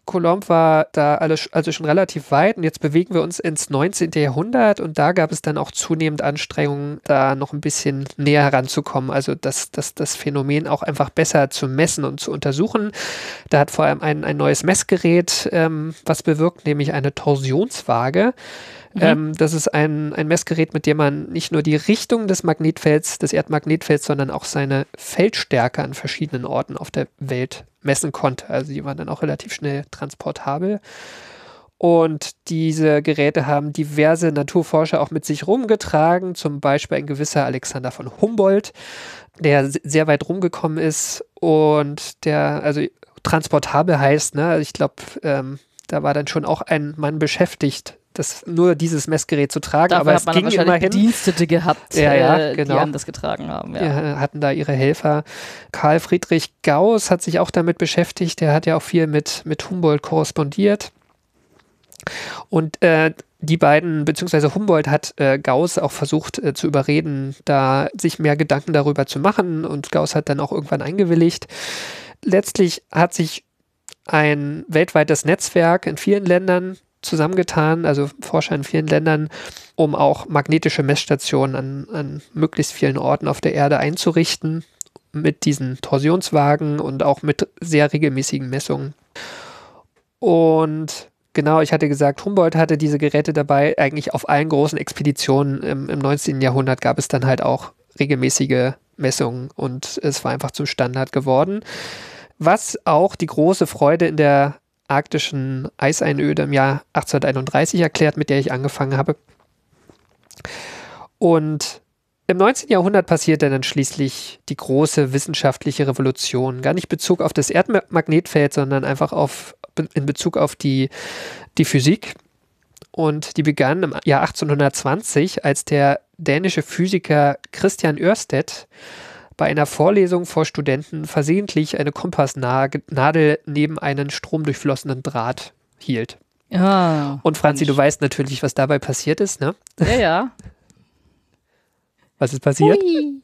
B: Coulomb war da alles, also schon relativ weit und jetzt bewegen wir uns ins 19. Jahrhundert und da gab es dann auch zunehmend Anstrengungen, da noch ein bisschen näher heranzukommen, also das, das, das Phänomen auch einfach besser zu messen und zu untersuchen. Da hat vor allem ein, ein neues Messgerät ähm, was bewirkt, nämlich eine Torsionswaage. Mhm. Ähm, das ist ein, ein Messgerät, mit dem man nicht nur die Richtung des Magnetfelds, des Erdmagnetfelds, sondern auch seine Feldstärke an verschiedenen Orten auf der Welt messen konnte. Also die waren dann auch relativ schnell transportabel. Und diese Geräte haben diverse Naturforscher auch mit sich rumgetragen, zum Beispiel ein gewisser Alexander von Humboldt, der sehr weit rumgekommen ist und der, also transportabel heißt, ne, ich glaube, ähm, da war dann schon auch ein Mann beschäftigt, das, nur dieses Messgerät zu tragen. Dafür aber
A: es ging immerhin. Bedienstete gehabt,
B: ja, ja, äh, genau.
A: die das getragen haben. Ja.
B: ja. hatten da ihre Helfer. Karl Friedrich Gauss hat sich auch damit beschäftigt. Der hat ja auch viel mit, mit Humboldt korrespondiert. Und äh, die beiden, beziehungsweise Humboldt hat äh, Gauss auch versucht äh, zu überreden, da sich mehr Gedanken darüber zu machen. Und Gauss hat dann auch irgendwann eingewilligt. Letztlich hat sich ein weltweites Netzwerk in vielen Ländern zusammengetan, also Forscher in vielen Ländern, um auch magnetische Messstationen an, an möglichst vielen Orten auf der Erde einzurichten, mit diesen Torsionswagen und auch mit sehr regelmäßigen Messungen. Und genau, ich hatte gesagt, Humboldt hatte diese Geräte dabei. Eigentlich auf allen großen Expeditionen im, im 19. Jahrhundert gab es dann halt auch regelmäßige Messungen und es war einfach zum Standard geworden. Was auch die große Freude in der arktischen Eiseinöde im Jahr 1831 erklärt, mit der ich angefangen habe. Und im 19. Jahrhundert passierte dann schließlich die große wissenschaftliche Revolution. Gar nicht Bezug auf das Erdmagnetfeld, sondern einfach auf, in Bezug auf die, die Physik. Und die begann im Jahr 1820, als der dänische Physiker Christian Ørsted bei einer Vorlesung vor Studenten versehentlich eine Kompassnadel neben einen stromdurchflossenen Draht hielt.
A: Ja.
B: Und Franzi, du weißt natürlich, was dabei passiert ist, ne?
A: Ja, ja.
B: Was ist passiert?
A: Hui.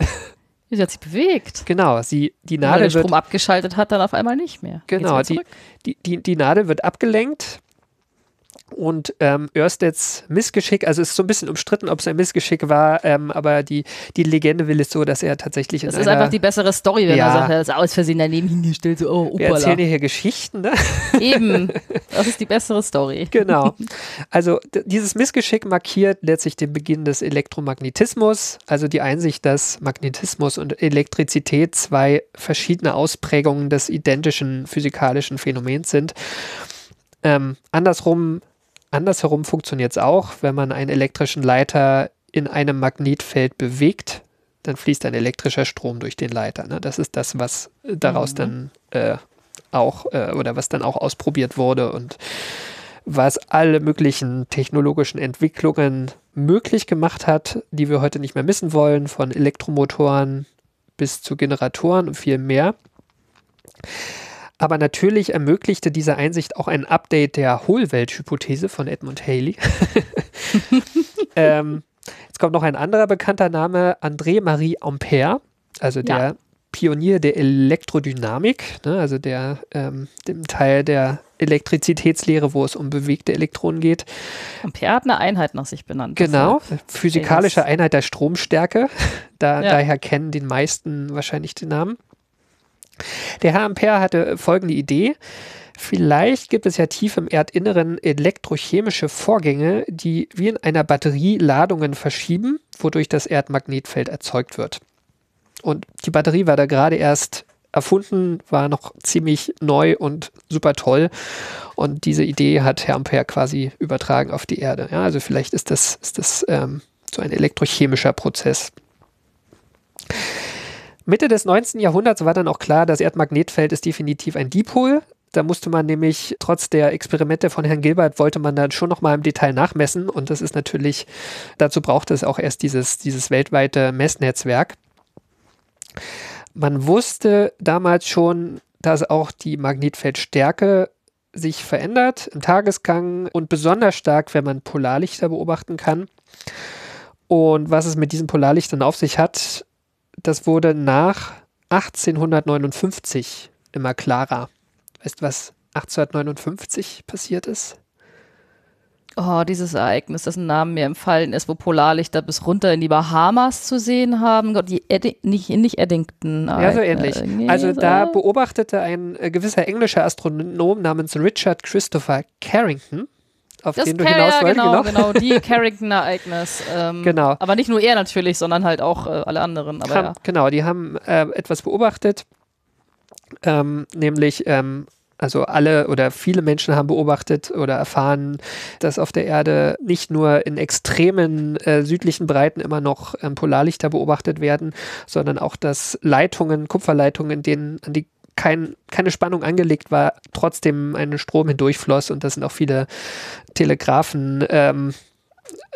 A: Sie hat sich bewegt.
B: Genau, sie, die
A: Weil der
B: Nadel wird,
A: Strom abgeschaltet hat, dann auf einmal nicht mehr.
B: Genau, die, die, die, die Nadel wird abgelenkt und ähm, Örsteds Missgeschick, also es ist so ein bisschen umstritten, ob es ein Missgeschick war, ähm, aber die, die Legende will es so, dass er tatsächlich
A: Das
B: einer,
A: ist einfach die bessere Story, wenn
B: Ja.
A: man sagt, er ist aus Versehen daneben hingestellt, so, oh,
B: wir erzählen
A: upala.
B: dir hier Geschichten, ne?
A: Eben. Das ist die bessere Story.
B: Genau. Also dieses Missgeschick markiert letztlich den Beginn des Elektromagnetismus, also die Einsicht, dass Magnetismus und Elektrizität zwei verschiedene Ausprägungen des identischen physikalischen Phänomens sind. Ähm, andersrum, andersherum funktioniert es auch, wenn man einen elektrischen Leiter in einem Magnetfeld bewegt, dann fließt ein elektrischer Strom durch den Leiter. Ne? Das ist das, was äh, daraus dann äh, auch äh, oder was dann auch ausprobiert wurde und was alle möglichen technologischen Entwicklungen möglich gemacht hat, die wir heute nicht mehr missen wollen, von Elektromotoren bis zu Generatoren und viel mehr. Aber natürlich ermöglichte diese Einsicht auch ein Update der Hohlwelthypothese von Edmund Haley. ähm, jetzt kommt noch ein anderer bekannter Name, André-Marie Ampère, also der
A: Ja.
B: Pionier der Elektrodynamik, ne, also der ähm, dem Teil der Elektrizitätslehre, wo es um bewegte Elektronen geht.
A: Ampere hat eine Einheit nach sich benannt.
B: Genau, physikalische. Einheit der Stromstärke. Da,
A: Ja.
B: Daher kennen den meisten wahrscheinlich den Namen. Der Herr Ampere hatte folgende Idee. Vielleicht gibt es ja tief im Erdinneren elektrochemische Vorgänge, die wie in einer Batterie Ladungen verschieben, wodurch das Erdmagnetfeld erzeugt wird. Und die Batterie war da gerade erst erfunden, war noch ziemlich neu und super toll. Und diese Idee hat Herr Ampere quasi übertragen auf die Erde. Ja, also vielleicht ist das, ist das ähm, so ein elektrochemischer Prozess. Mitte des 19. Jahrhunderts war dann auch klar, das Erdmagnetfeld ist definitiv ein Dipol. Da musste man nämlich, trotz der Experimente von Herrn Gilbert, wollte man dann schon nochmal im Detail nachmessen. Und das ist natürlich, dazu braucht es auch erst dieses, dieses weltweite Messnetzwerk. Man wusste damals schon, dass auch die Magnetfeldstärke sich verändert im Tagesgang und besonders stark, wenn man Polarlichter beobachten kann. Und was es mit diesen Polarlichtern auf sich hat, das wurde nach 1859 immer klarer. Weißt du, was 1859 passiert ist?
A: Oh, dieses Ereignis, dessen Namen mir empfallen ist, wo Polarlichter bis runter in die Bahamas zu sehen haben. Gott, die Eddi nicht, nicht Eddington.
B: Ja, so
A: äh,
B: ähnlich.
A: nee,
B: Also
A: so-
B: da beobachtete ein äh, gewisser englischer Astronom namens Richard Christopher Carrington, auf
A: das
B: den du hinaus
A: ja,
B: wolltest,
A: genau, genau, die Carrington-Ereignis. Ähm,
B: Genau.
A: Aber nicht nur er natürlich, sondern halt auch äh, alle anderen. Aber
B: haben,
A: ja.
B: Genau, die haben äh, etwas beobachtet, ähm, nämlich ähm, also alle oder viele Menschen haben beobachtet oder erfahren, dass auf der Erde nicht nur in extremen äh, südlichen Breiten immer noch ähm, Polarlichter beobachtet werden, sondern auch, dass Leitungen, Kupferleitungen, in denen an die kein, keine Spannung angelegt war, trotzdem ein Strom hindurchfloss und das sind auch viele Telegraphen ähm,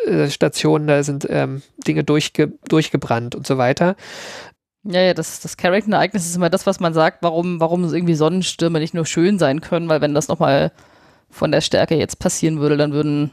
B: äh, Stationen, da sind ähm, Dinge durchge durchgebrannt und so weiter.
A: Ja, ja, das, das Carrington-Ereignis ist immer das, was man sagt, warum, warum irgendwie Sonnenstürme nicht nur schön sein können, weil wenn das nochmal von der Stärke jetzt passieren würde, dann würden,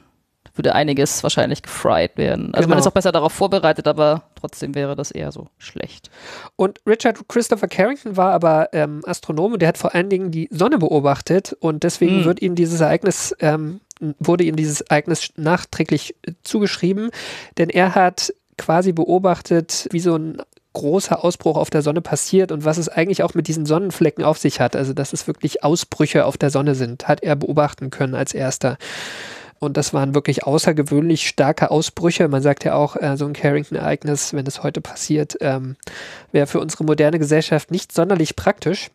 A: würde einiges wahrscheinlich gefried werden. Also man
B: Genau.
A: ist auch besser darauf vorbereitet, aber trotzdem wäre das eher so schlecht.
B: Und Richard Christopher Carrington war aber ähm, Astronom und der hat vor allen Dingen die Sonne beobachtet und deswegen
A: Hm.
B: wird ihm dieses Ereignis, ähm, wurde ihm dieses Ereignis nachträglich äh, zugeschrieben, denn er hat quasi beobachtet, wie so ein großer Ausbruch auf der Sonne passiert und was es eigentlich auch mit diesen Sonnenflecken auf sich hat. Also, dass es wirklich Ausbrüche auf der Sonne sind, hat er beobachten können als erster. Und das waren wirklich außergewöhnlich starke Ausbrüche. Man sagt ja auch, äh, so ein Carrington-Ereignis, wenn es heute passiert, ähm, wäre für unsere moderne Gesellschaft nicht sonderlich praktisch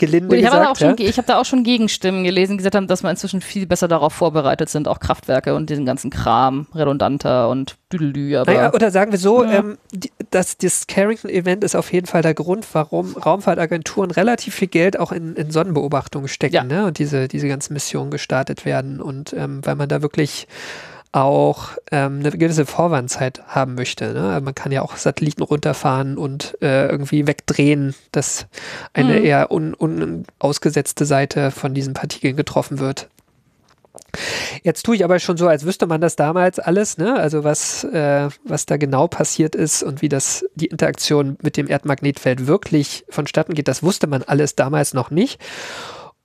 B: gelinde
A: ich habe
B: gesagt.
A: auch schon,
B: ja?
A: ich habe da auch schon Gegenstimmen gelesen, die gesagt haben, dass wir inzwischen viel besser darauf vorbereitet sind, auch Kraftwerke und diesen ganzen Kram redundanter und düdelü. Aber
B: Naja, oder sagen wir so,
A: Ja.
B: ähm, die, das, das Carrington-Event ist auf jeden Fall der Grund, warum Raumfahrtagenturen relativ viel Geld auch in, in Sonnenbeobachtungen stecken
A: Ja.
B: ne? und diese, diese ganzen Missionen gestartet werden. Und ähm, weil man da wirklich auch ähm, eine gewisse Vorwandzeit haben möchte. Ne? Also Man kann ja auch Satelliten runterfahren und äh, irgendwie wegdrehen, dass eine
A: Mhm.
B: eher un, un, ausgesetzte Seite von diesen Partikeln getroffen wird. Jetzt tue ich aber schon so, als wüsste man das damals alles, ne? Also was, äh, was da genau passiert ist und wie das die Interaktion mit dem Erdmagnetfeld wirklich vonstatten geht, das wusste man alles damals noch nicht.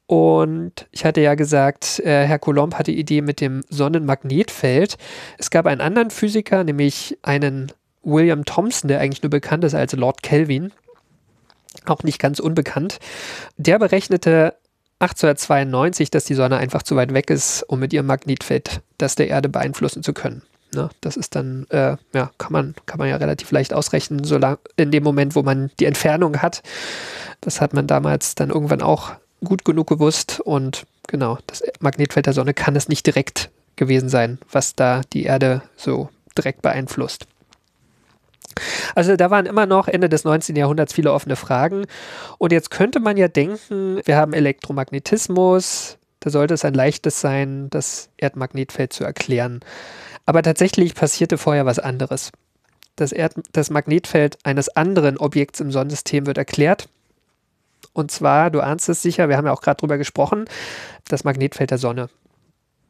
B: Und ich hatte ja gesagt, äh, Herr Coulomb hatte die Idee mit dem Sonnenmagnetfeld. Es gab einen anderen Physiker, nämlich einen William Thomson, der eigentlich nur bekannt ist als Lord Kelvin, auch nicht ganz unbekannt. Der berechnete 1892, dass die Sonne einfach zu weit weg ist, um mit ihrem Magnetfeld das der Erde beeinflussen zu können. Ne, das ist dann, äh, ja, kann man, kann man ja relativ leicht ausrechnen, solange in dem Moment, wo man die Entfernung hat. Das hat man damals dann irgendwann auch gut genug gewusst und genau, das Magnetfeld der Sonne kann es nicht direkt gewesen sein, was da die Erde so direkt beeinflusst. Also da waren immer noch Ende des 19. Jahrhunderts viele offene Fragen. Und jetzt könnte man ja denken, wir haben Elektromagnetismus, da sollte es ein leichtes sein, das Erdmagnetfeld zu erklären. Aber tatsächlich passierte vorher was anderes. Das, Erd das Magnetfeld eines anderen Objekts im Sonnensystem wird erklärt. Und zwar, du ahnst es sicher, wir haben ja auch gerade drüber gesprochen, das Magnetfeld der Sonne.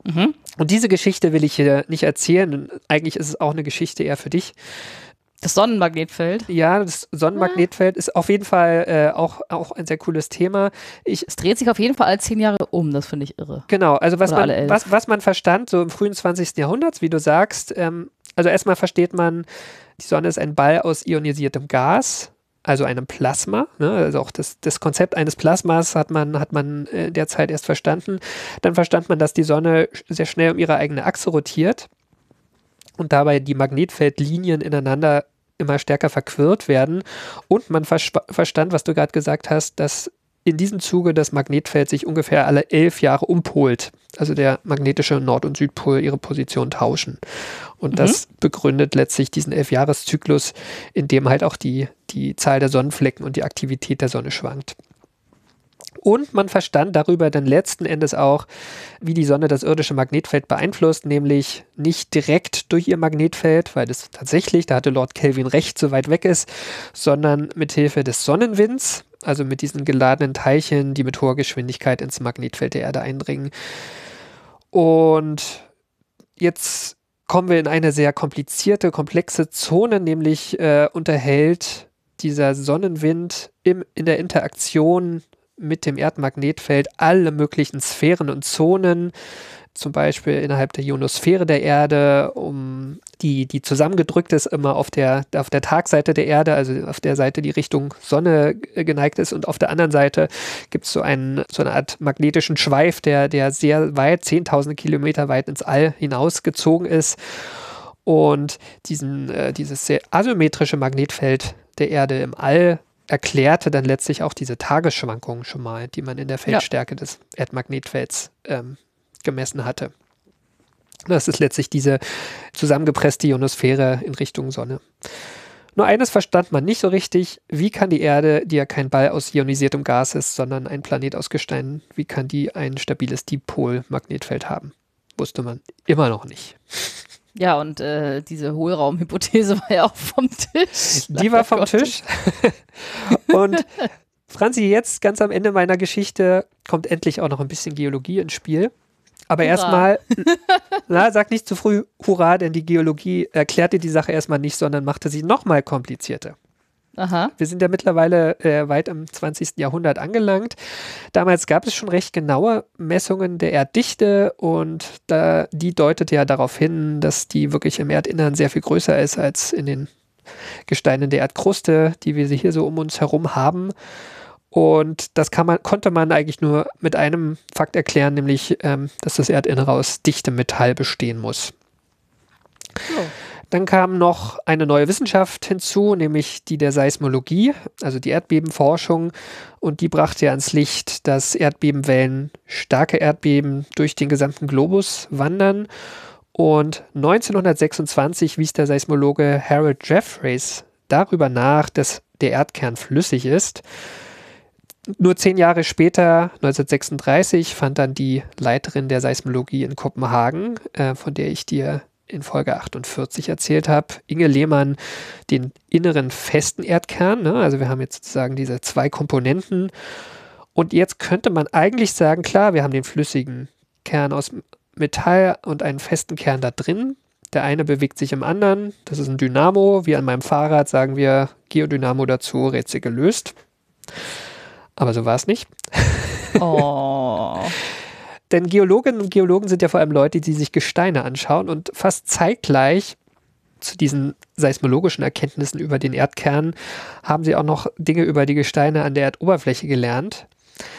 A: Mhm.
B: Und diese Geschichte will ich hier nicht erzählen. Eigentlich ist es auch eine Geschichte eher für dich.
A: das Sonnenmagnetfeld,
B: Ja, das Sonnenmagnetfeld ist auf jeden Fall äh, auch, auch ein sehr cooles Thema. Ich,
A: es dreht sich auf jeden Fall alle zehn Jahre um, das finde ich irre.
B: genau, also was
A: Oder
B: man, was, was man verstand, so im frühen 20. Jahrhundert, wie du sagst, ähm, also erstmal versteht man, die Sonne ist ein Ball aus ionisiertem Gas, also einem Plasma. Ne? Also auch das, das Konzept eines Plasmas hat man, hat man äh, derzeit erst verstanden. Dann verstand man, dass die Sonne sehr schnell um ihre eigene Achse rotiert und dabei die Magnetfeldlinien ineinander immer stärker verquirlt werden. Und man verstand, was du gerade gesagt hast, dass in diesem Zuge das Magnetfeld sich ungefähr alle elf Jahre umpolt. Also der magnetische Nord- und Südpol ihre Position tauschen. Und das begründet letztlich diesen Elfjahreszyklus, in dem halt auch die, die Zahl der Sonnenflecken und die Aktivität der Sonne schwankt. Und man verstand darüber dann letzten Endes auch, wie die Sonne das irdische Magnetfeld beeinflusst, nämlich nicht direkt durch ihr Magnetfeld, weil das tatsächlich, da hatte Lord Kelvin recht, so weit weg ist, sondern mit Hilfe des Sonnenwinds, also mit diesen geladenen Teilchen, die mit hoher Geschwindigkeit ins Magnetfeld der Erde eindringen. Und jetzt kommen wir in eine sehr komplizierte, komplexe Zone, nämlich äh, unterhält dieser Sonnenwind im, in der Interaktion mit dem Erdmagnetfeld alle möglichen Sphären und Zonen, zum Beispiel innerhalb der Ionosphäre der Erde, um die, die zusammengedrückt ist, immer auf der, auf der Tagseite der Erde, also auf der Seite, die Richtung Sonne geneigt ist, und auf der anderen Seite gibt es so, einen, so eine Art magnetischen Schweif, der, der sehr weit, 10.000 Kilometer weit ins All hinausgezogen ist. Und diesen, äh, dieses sehr asymmetrische Magnetfeld der Erde im All erklärte dann letztlich auch diese Tagesschwankungen schon mal, die man in der Feldstärke des Erdmagnetfelds ähm, gemessen hatte. Das ist letztlich diese zusammengepresste Ionosphäre in Richtung Sonne. Nur eines verstand man nicht so richtig, wie kann die Erde, die ja kein Ball aus ionisiertem Gas ist, sondern ein Planet aus Gestein, wie kann die ein stabiles Dipol-Magnetfeld haben? Wusste man immer noch nicht.
A: Ja, und äh, diese Hohlraumhypothese war ja auch vom Tisch.
B: Die war vom
A: Gott.
B: Tisch. Und Franzi, jetzt ganz am Ende meiner Geschichte kommt endlich auch noch ein bisschen Geologie ins Spiel. Aber
A: Hurra.
B: erstmal, na, sag nicht zu früh Hurra, denn die Geologie erklärte die Sache erstmal nicht, sondern machte sie nochmal komplizierter.
A: Aha.
B: Wir sind ja mittlerweile äh, weit im 20. Jahrhundert angelangt. Damals gab es schon recht genaue Messungen der Erddichte und da, die deutet ja darauf hin, dass die wirklich im Erdinnern sehr viel größer ist als in den Gesteinen der Erdkruste, die wir hier so um uns herum haben. Und das man, konnte man eigentlich nur mit einem Fakt erklären, nämlich, ähm, dass das Erdinnere aus dichtem Metall bestehen muss.
A: Oh.
B: Dann kam noch eine neue Wissenschaft hinzu, nämlich die der Seismologie, also die Erdbebenforschung. Und die brachte ja ans Licht, dass Erdbebenwellen, starke Erdbeben durch den gesamten Globus wandern. Und 1926 wies der Seismologe Harold Jeffreys darüber nach, dass der Erdkern flüssig ist. Nur zehn Jahre später, 1936, fand dann die Leiterin der Seismologie in Kopenhagen, äh, von der ich dir in Folge 48 erzählt habe, Inge Lehmann den inneren festen Erdkern. Ne? Also wir haben jetzt sozusagen diese zwei Komponenten. Und jetzt könnte man eigentlich sagen, klar, wir haben den flüssigen Kern aus Metall und einen festen Kern da drin. Der eine bewegt sich im anderen. Das ist ein Dynamo. Wie an meinem Fahrrad sagen wir Geodynamo dazu, Rätsel gelöst. Aber so war es nicht.
A: Oh.
B: Denn Geologinnen und Geologen sind ja vor allem Leute, die sich Gesteine anschauen und fast zeitgleich zu diesen seismologischen Erkenntnissen über den Erdkern haben sie auch noch Dinge über die Gesteine an der Erdoberfläche gelernt.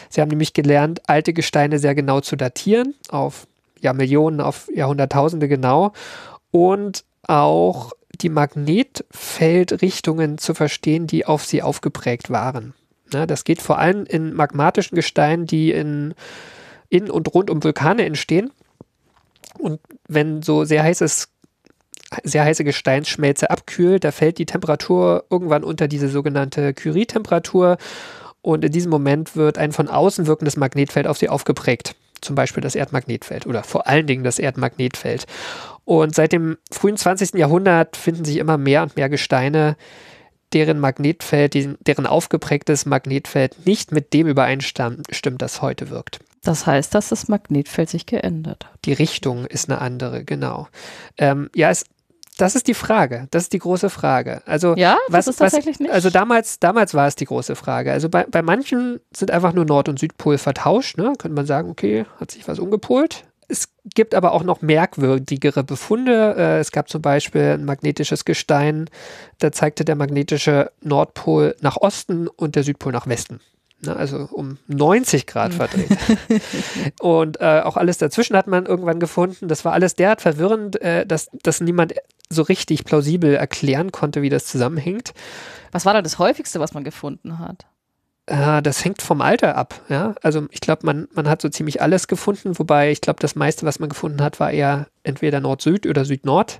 B: Sie haben nämlich gelernt, alte Gesteine sehr genau zu datieren, auf ja, Millionen, auf Jahrhunderttausende genau und auch die Magnetfeldrichtungen zu verstehen, die auf sie aufgeprägt waren. Na, das geht vor allem in magmatischen Gesteinen, die in in und rund um Vulkane entstehen. Und wenn so sehr heißes sehr heiße Gesteinsschmelze abkühlt, da fällt die Temperatur irgendwann unter diese sogenannte Curie-Temperatur und in diesem Moment wird ein von außen wirkendes Magnetfeld auf sie aufgeprägt. Zum Beispiel das Erdmagnetfeld oder vor allen Dingen das Erdmagnetfeld. Und seit dem frühen 20. Jahrhundert finden sich immer mehr und mehr Gesteine, deren Magnetfeld, deren aufgeprägtes Magnetfeld nicht mit dem übereinstimmt, das heute wirkt.
A: Das heißt, dass das Magnetfeld sich geändert hat.
B: Die Richtung ist eine andere, genau. Ähm, ja, es, das ist die Frage. Das ist die große Frage. Also,
A: ja,
B: was,
A: das ist tatsächlich
B: was,
A: nicht.
B: Also damals, damals war es die große Frage. Also bei, bei manchen sind einfach nur Nord- und Südpol vertauscht. Ne? Könnte man sagen, okay, hat sich was umgepolt. Es gibt aber auch noch merkwürdigere Befunde. Äh, es gab zum Beispiel ein magnetisches Gestein, da zeigte der magnetische Nordpol nach Osten und der Südpol nach Westen. Ne, also um 90 Grad
A: Hm.
B: verdreht. und äh, auch alles dazwischen hat man irgendwann gefunden. Das war alles derart verwirrend, äh, dass, dass niemand so richtig plausibel erklären konnte, wie das zusammenhängt.
A: Was war da das häufigste, was man gefunden hat?
B: Äh, das hängt vom Alter ab. Ja? Also ich glaube, man, man hat so ziemlich alles gefunden, wobei ich glaube, das meiste, was man gefunden hat, war eher entweder Nord-Süd oder Süd-Nord.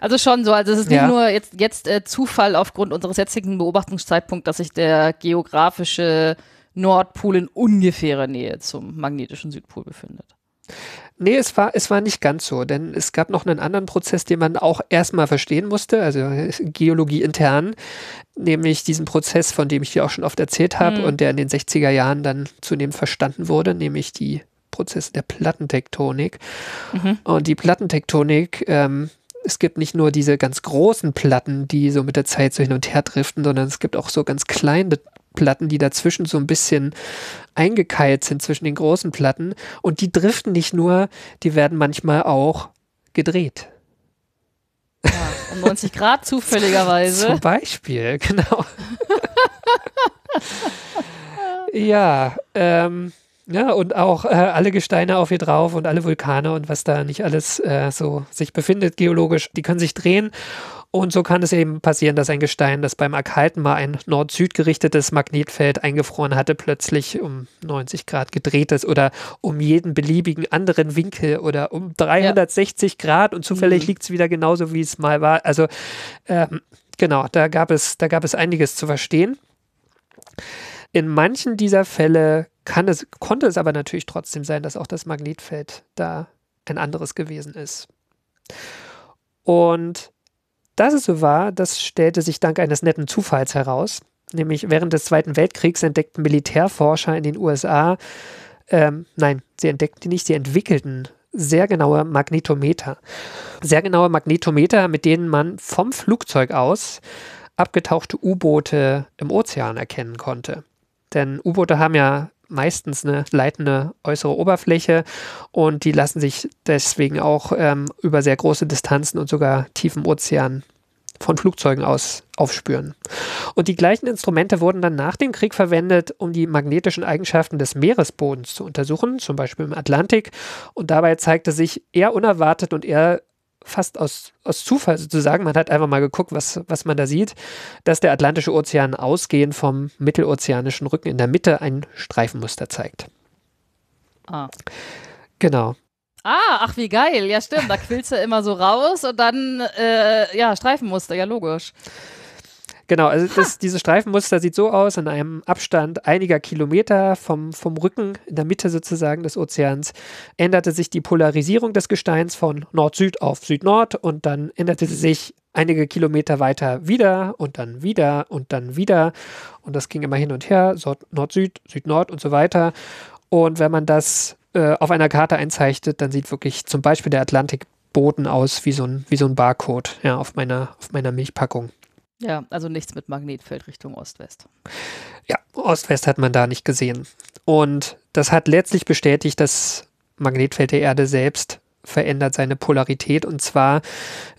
A: Also schon so, also es ist
B: Ja.
A: nicht nur jetzt, jetzt äh, Zufall aufgrund unseres jetzigen Beobachtungszeitpunkts, dass sich der geografische Nordpol in ungefährer Nähe zum magnetischen Südpol befindet.
B: Nee, es war, es war nicht ganz so, denn es gab noch einen anderen Prozess, den man auch erstmal verstehen musste, also Geologie intern, nämlich diesen Prozess, von dem ich dir auch schon oft erzählt habe
A: Mhm.
B: und der in den 60er Jahren dann zunehmend verstanden wurde, nämlich die Prozesse der Plattentektonik.
A: Mhm.
B: Und die Plattentektonik, ähm, es gibt nicht nur diese ganz großen Platten, die so mit der Zeit so hin und her driften, sondern es gibt auch so ganz kleine Platten, die dazwischen so ein bisschen eingekeilt sind zwischen den großen Platten. Und die driften nicht nur, die werden manchmal auch gedreht.
A: Ja, um 90 Grad zufälligerweise.
B: Zum Beispiel, genau. ja, ähm, ja, und auch äh, alle Gesteine auf hier drauf und alle Vulkane und was da nicht alles äh, so sich befindet geologisch, die können sich drehen. Und so kann es eben passieren, dass ein Gestein, das beim Erkalten mal ein Nord-Süd gerichtetes Magnetfeld eingefroren hatte, plötzlich um 90 Grad gedreht ist oder um jeden beliebigen anderen Winkel oder um 360 Grad und zufällig
A: Mhm.
B: liegt es wieder genauso, wie es mal war. Also ähm, genau, da gab es, da gab es einiges zu verstehen. In manchen dieser Fälle es, konnte es aber natürlich trotzdem sein, dass auch das Magnetfeld da ein anderes gewesen ist. Und dass es so war, das stellte sich dank eines netten Zufalls heraus. Nämlich während des Zweiten Weltkriegs entdeckten Militärforscher in den USA, ähm, nein, sie entdeckten die nicht, sie entwickelten sehr genaue Magnetometer. Sehr genaue Magnetometer, mit denen man vom Flugzeug aus abgetauchte U-Boote im Ozean erkennen konnte. Denn U-Boote haben ja meistens eine leitende äußere Oberfläche und die lassen sich deswegen auch ähm, über sehr große Distanzen und sogar tief im Ozean von Flugzeugen aus aufspüren. Und die gleichen Instrumente wurden dann nach dem Krieg verwendet, um die magnetischen Eigenschaften des Meeresbodens zu untersuchen, zum Beispiel im Atlantik. Und dabei zeigte sich eher unerwartet und eher fast aus, aus Zufall sozusagen, man hat einfach mal geguckt, was, was man da sieht, dass der Atlantische Ozean ausgehend vom mittelozeanischen Rücken in der Mitte ein Streifenmuster zeigt.
A: Ah.
B: Genau.
A: Ah, ach wie geil. Ja, stimmt. Da quillst du immer so raus und dann, äh, ja, Streifenmuster, ja, logisch.
B: Genau, also das, dieses Streifenmuster sieht so aus, in einem Abstand einiger Kilometer vom, vom Rücken, in der Mitte sozusagen des Ozeans, änderte sich die Polarisierung des Gesteins von Nord-Süd auf Süd-Nord und dann änderte sie sich einige Kilometer weiter wieder und dann wieder und dann wieder. Und das ging immer hin und her, Nord-Süd, Süd-Nord und so weiter. Und wenn man das äh, auf einer Karte einzeichnet, dann sieht wirklich zum Beispiel der Atlantikboden aus wie so ein, wie so ein Barcode ja, auf, meiner, auf meiner Milchpackung.
A: Ja, also nichts mit Magnetfeld Richtung Ost-West.
B: Ja, Ost-West hat man da nicht gesehen. Und das hat letztlich bestätigt, dass Magnetfeld der Erde selbst verändert seine Polarität und zwar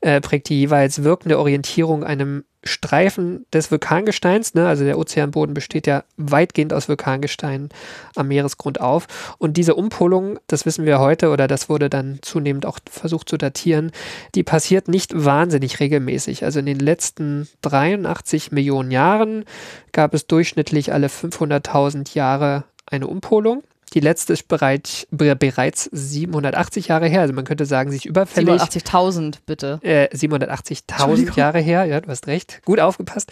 B: äh, prägt die jeweils wirkende Orientierung einem Streifen des Vulkangesteins, ne? also der Ozeanboden besteht ja weitgehend aus Vulkangestein am Meeresgrund auf. Und diese Umpolung, das wissen wir heute oder das wurde dann zunehmend auch versucht zu datieren, die passiert nicht wahnsinnig regelmäßig. Also in den letzten 83 Millionen Jahren gab es durchschnittlich alle 500.000 Jahre eine Umpolung. Die letzte ist bereit, bereits 780 Jahre her. Also man könnte sagen, sie ist überfällig.
A: 87.000, bitte.
B: Äh, 780.000 Jahre her, ja, du hast recht. Gut aufgepasst.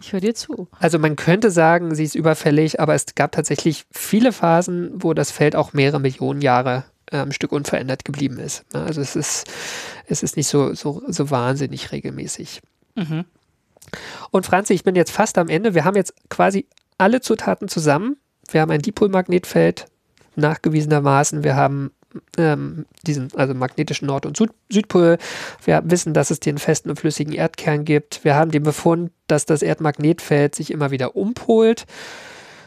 A: Ich höre dir zu.
B: Also man könnte sagen, sie ist überfällig, aber es gab tatsächlich viele Phasen, wo das Feld auch mehrere Millionen Jahre am Stück unverändert geblieben ist. Also es ist, es ist nicht so, so, so wahnsinnig regelmäßig.
A: Mhm.
B: Und Franzi, ich bin jetzt fast am Ende. Wir haben jetzt quasi alle Zutaten zusammen. Wir haben ein Dipolmagnetfeld, nachgewiesenermaßen. Wir haben ähm, diesen, also magnetischen Nord- und Süd Südpol. Wir wissen, dass es den festen und flüssigen Erdkern gibt. Wir haben den Befund, dass das Erdmagnetfeld sich immer wieder umpolt.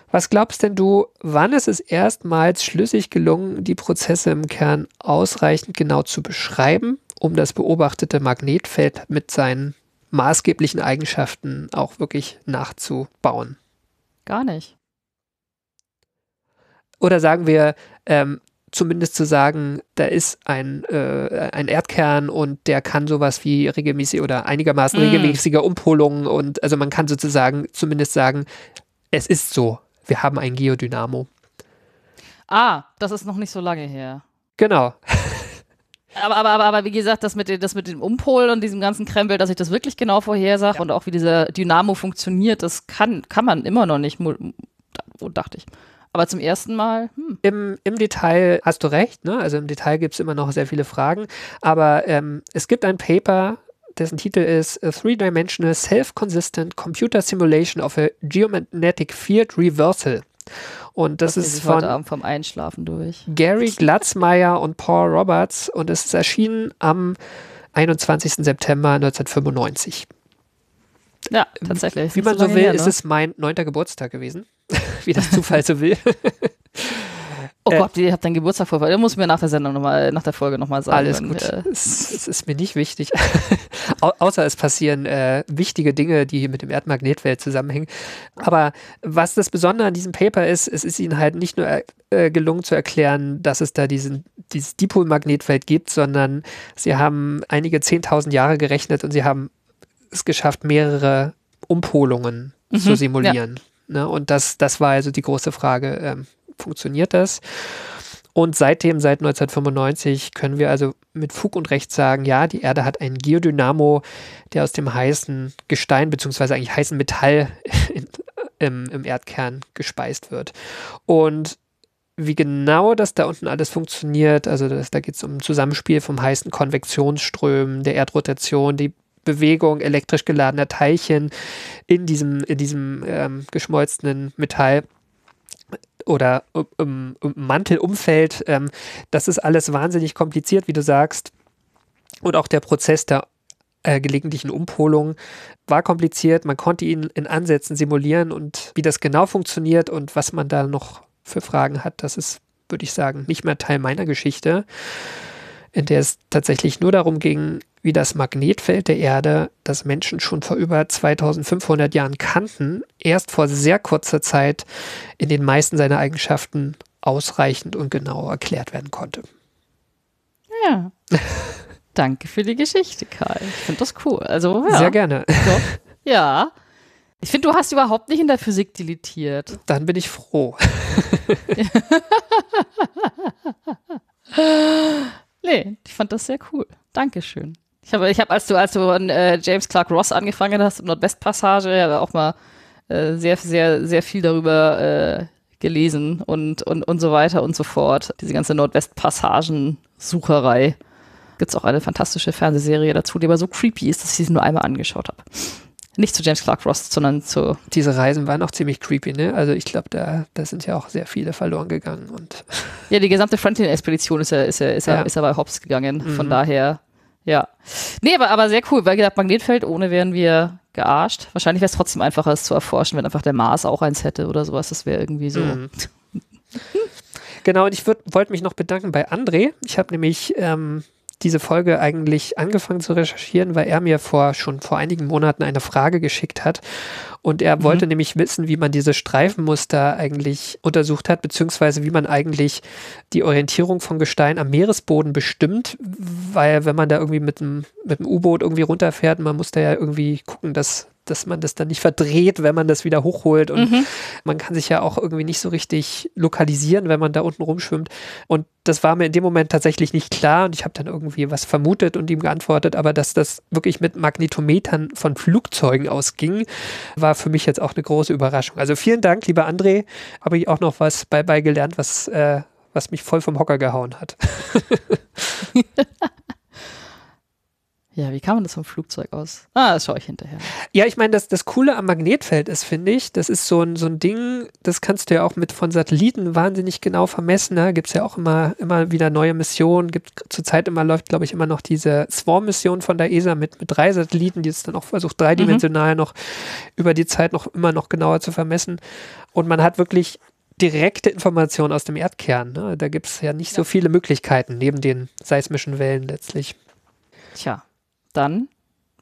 B: Was glaubst denn du, wann ist es erstmals schlüssig gelungen, die Prozesse im Kern ausreichend genau zu beschreiben, um das beobachtete Magnetfeld mit seinen maßgeblichen Eigenschaften auch wirklich nachzubauen?
A: Gar nicht.
B: Oder sagen wir, ähm, zumindest zu sagen, da ist ein, äh, ein Erdkern und der kann sowas wie regelmäßig oder einigermaßen mm. regelmäßiger Umpolungen und also man kann sozusagen zumindest sagen, es ist so, wir haben ein Geodynamo.
A: Ah, das ist noch nicht so lange her.
B: Genau.
A: Aber, aber, aber, aber wie gesagt, das mit, das mit dem Umpolen und diesem ganzen Krempel, dass ich das wirklich genau vorhersage ja. und auch wie dieser Dynamo funktioniert, das kann, kann man immer noch nicht, dachte ich. Aber zum ersten Mal. Hm.
B: Im, Im Detail hast du recht, ne? Also im Detail gibt es immer noch sehr viele Fragen. Aber ähm, es gibt ein Paper, dessen Titel ist A Three-Dimensional Self-Consistent Computer Simulation of a Geomagnetic Field Reversal. Und das, das ist von
A: Abend vom Einschlafen durch.
B: Gary Glatzmeier und Paul Roberts und es ist erschienen am 21. September 1995.
A: Ja, tatsächlich.
B: Wie man so, will, her, ne? ist es mein neunter Geburtstag gewesen. wie das Zufall so will.
A: Oh äh, Gott, ihr habt deinen Geburtstag vor. Der muss mir nach der Sendung nochmal, nach der Folge nochmal sagen.
B: Alles gut. Äh, es, es, ist mir nicht wichtig. Au außer es passieren äh, wichtige Dinge, die mit dem Erdmagnetfeld zusammenhängen. Aber was das Besondere an diesem Paper ist, es ist ihnen halt nicht nur äh, gelungen zu erklären, dass es da diesen, dieses Dipolmagnetfeld gibt, sondern sie haben einige 10.000 Jahre gerechnet und sie haben es geschafft, mehrere Umpolungen mhm, zu simulieren. Ja. Ne? Und das, das war also die große Frage, ähm, funktioniert das? Und seitdem, seit 1995, können wir also mit Fug und Recht sagen, ja, die Erde hat einen Geodynamo, der aus dem heißen Gestein, beziehungsweise eigentlich heißen Metall in, im, im Erdkern gespeist wird. Und wie genau das da unten alles funktioniert, also das, da geht es um ein Zusammenspiel vom heißen Konvektionsströmen, der Erdrotation, die Bewegung elektrisch geladener Teilchen in diesem, in diesem ähm, geschmolzenen Metall oder im, im Mantelumfeld. Ähm, das ist alles wahnsinnig kompliziert, wie du sagst. Und auch der Prozess der äh, gelegentlichen Umpolung war kompliziert. Man konnte ihn in Ansätzen simulieren und wie das genau funktioniert und was man da noch für Fragen hat, das ist, würde ich sagen, nicht mehr Teil meiner Geschichte, in der es tatsächlich nur darum ging, wie das Magnetfeld der Erde, das Menschen schon vor über 2500 Jahren kannten, erst vor sehr kurzer Zeit in den meisten seiner Eigenschaften ausreichend und genau erklärt werden konnte.
A: Ja. Danke für die Geschichte, Karl. Ich finde das cool. Also, ja.
B: Sehr gerne.
A: Doch. Ja. Ich finde, du hast überhaupt nicht in der Physik diletiert.
B: Dann bin ich froh.
A: Nee, ich fand das sehr cool. Dankeschön. Ich habe, ich hab, als du, als du an äh, James Clark Ross angefangen hast, im Nordwestpassage, ja auch mal äh, sehr, sehr, sehr viel darüber äh, gelesen und, und, und so weiter und so fort. Diese ganze Nordwestpassagen-Sucherei. Gibt es auch eine fantastische Fernsehserie dazu, die aber so creepy ist, dass ich sie nur einmal angeschaut habe. Nicht zu James Clark Ross, sondern zu.
B: Diese Reisen waren auch ziemlich creepy, ne? Also ich glaube, da, da sind ja auch sehr viele verloren gegangen und.
A: Ja, die gesamte Franklin-Expedition ist ja, ist ja, ist ja,
B: Ja.
A: ist ja bei Hobbs gegangen. Von
B: Mhm.
A: daher, ja. Nee, aber, aber sehr cool, weil gesagt, Magnetfeld, ohne wären wir gearscht. Wahrscheinlich wäre es trotzdem einfacher, es zu erforschen, wenn einfach der Mars auch eins hätte oder sowas. Das wäre irgendwie so.
B: Mhm. Genau, und ich wollte mich noch bedanken bei André. Ich habe nämlich ähm, diese Folge eigentlich angefangen zu recherchieren, weil er mir vor schon vor einigen Monaten eine Frage geschickt hat. Und er wollte nämlich wissen, wie man diese Streifenmuster eigentlich untersucht hat, beziehungsweise wie man eigentlich die Orientierung von Gestein am Meeresboden bestimmt, weil wenn man da irgendwie mit dem, mit dem U-Boot irgendwie runterfährt, man muss da ja irgendwie gucken, dass, dass man das dann nicht verdreht, wenn man das wieder hochholt. Und man kann sich ja auch irgendwie nicht so richtig lokalisieren, wenn man da unten rumschwimmt. Und das war mir in dem Moment tatsächlich nicht klar. Und ich habe dann irgendwie was vermutet und ihm geantwortet. Aber dass das wirklich mit Magnetometern von Flugzeugen ausging, war für mich jetzt auch eine große Überraschung. Also vielen Dank, lieber André. Habe ich auch noch was bei, bei gelernt, was, äh, was mich voll vom Hocker gehauen hat.
A: Ja, wie kann man das vom Flugzeug aus? Ah, das schaue ich hinterher.
B: Ja, ich meine, das, das Coole am Magnetfeld ist, finde ich, das ist so ein, so ein Ding, das kannst du ja auch mit von Satelliten wahnsinnig genau vermessen. Da gibt es ja auch immer, immer wieder neue Missionen. Gibt zurzeit immer läuft, glaube ich, immer noch diese Swarm-Mission von der ESA mit, mit drei Satelliten, die es dann auch versucht, dreidimensional noch über die Zeit noch immer noch genauer zu vermessen. Und man hat wirklich direkte Informationen aus dem Erdkern. Ne? Da gibt es ja nicht so viele Möglichkeiten, neben den seismischen Wellen letztlich.
A: Tja, dann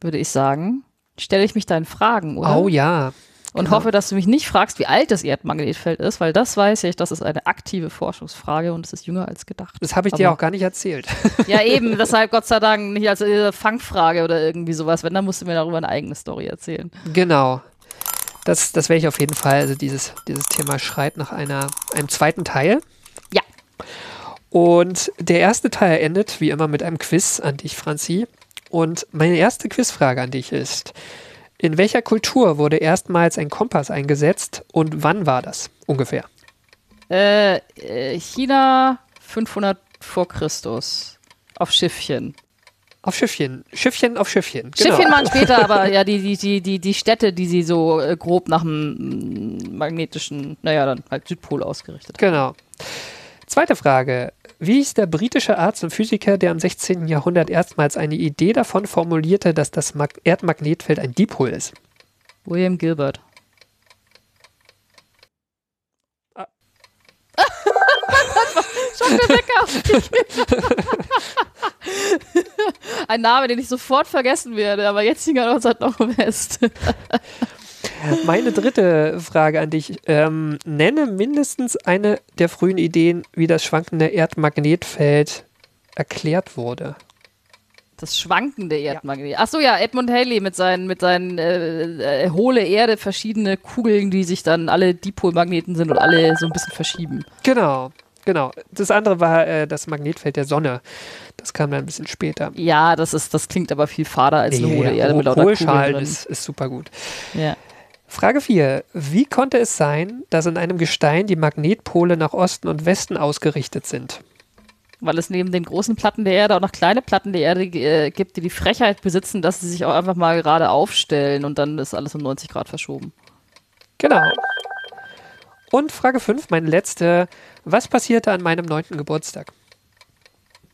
A: würde ich sagen, stelle ich mich deinen Fragen, oder?
B: Oh ja.
A: Und
B: genau.
A: hoffe, dass du mich nicht fragst, wie alt das Erdmagnetfeld ist, weil das weiß ich, das ist eine aktive Forschungsfrage und es ist jünger als gedacht.
B: Das habe ich dir
A: Aber-
B: auch gar nicht erzählt.
A: Ja, eben, deshalb Gott sei Dank nicht als äh, Fangfrage oder irgendwie sowas. Wenn, dann musst du mir darüber eine eigene Story erzählen.
B: Genau. Das, das wäre ich auf jeden Fall. Also dieses, dieses Thema schreit nach einer, einem zweiten Teil.
A: Ja.
B: Und der erste Teil endet wie immer mit einem Quiz an dich, Franzi. Und meine erste Quizfrage an dich ist, in welcher Kultur wurde erstmals ein Kompass eingesetzt und wann war das ungefähr?
A: Äh, äh, China 500 vor Christus. Auf Schiffchen.
B: Auf Schiffchen. Schiffchen auf Schiffchen. Genau.
A: Schiffchen waren später, aber ja, die, die, die, die, die Städte, die sie so äh, grob nach dem mm, magnetischen, naja, dann halt Südpol ausgerichtet haben.
B: Genau. Zweite Frage. Wie ist der britische Arzt und Physiker, der im 16. Jahrhundert erstmals eine Idee davon formulierte, dass das Mag Erdmagnetfeld ein Dipol ist?
A: William Gilbert.
B: Ah.
A: Schon der Wecker. Ein Name, den ich sofort vergessen werde, aber jetzt hing er uns halt noch fest.
B: Meine dritte Frage an dich. Ähm, nenne mindestens eine der frühen Ideen, wie das schwankende Erdmagnetfeld erklärt wurde.
A: Das schwankende Erdmagnet. Ach so, ja, Edmund Halley mit seinen, mit seinen äh, äh, hohle Erde, verschiedene Kugeln, die sich dann alle Dipolmagneten sind und alle so ein bisschen verschieben.
B: Genau, genau. Das andere war äh, das Magnetfeld der Sonne. Das kam dann ein bisschen später.
A: Ja, das ist, das klingt aber viel fader als eine
B: Nee,
A: hohle Erde mit lauter Kugeln
B: Hohlschalen
A: drin.
B: ist, ist super gut.
A: Ja.
B: Frage 4. Wie konnte es sein, dass in einem Gestein die Magnetpole nach Osten und Westen ausgerichtet sind?
A: Weil es neben den großen Platten der Erde auch noch kleine Platten der Erde äh, gibt, die die Frechheit besitzen, dass sie sich auch einfach mal gerade aufstellen und dann ist alles um 90 Grad verschoben.
B: Genau. Und Frage 5, meine letzte. Was passierte an meinem neunten Geburtstag?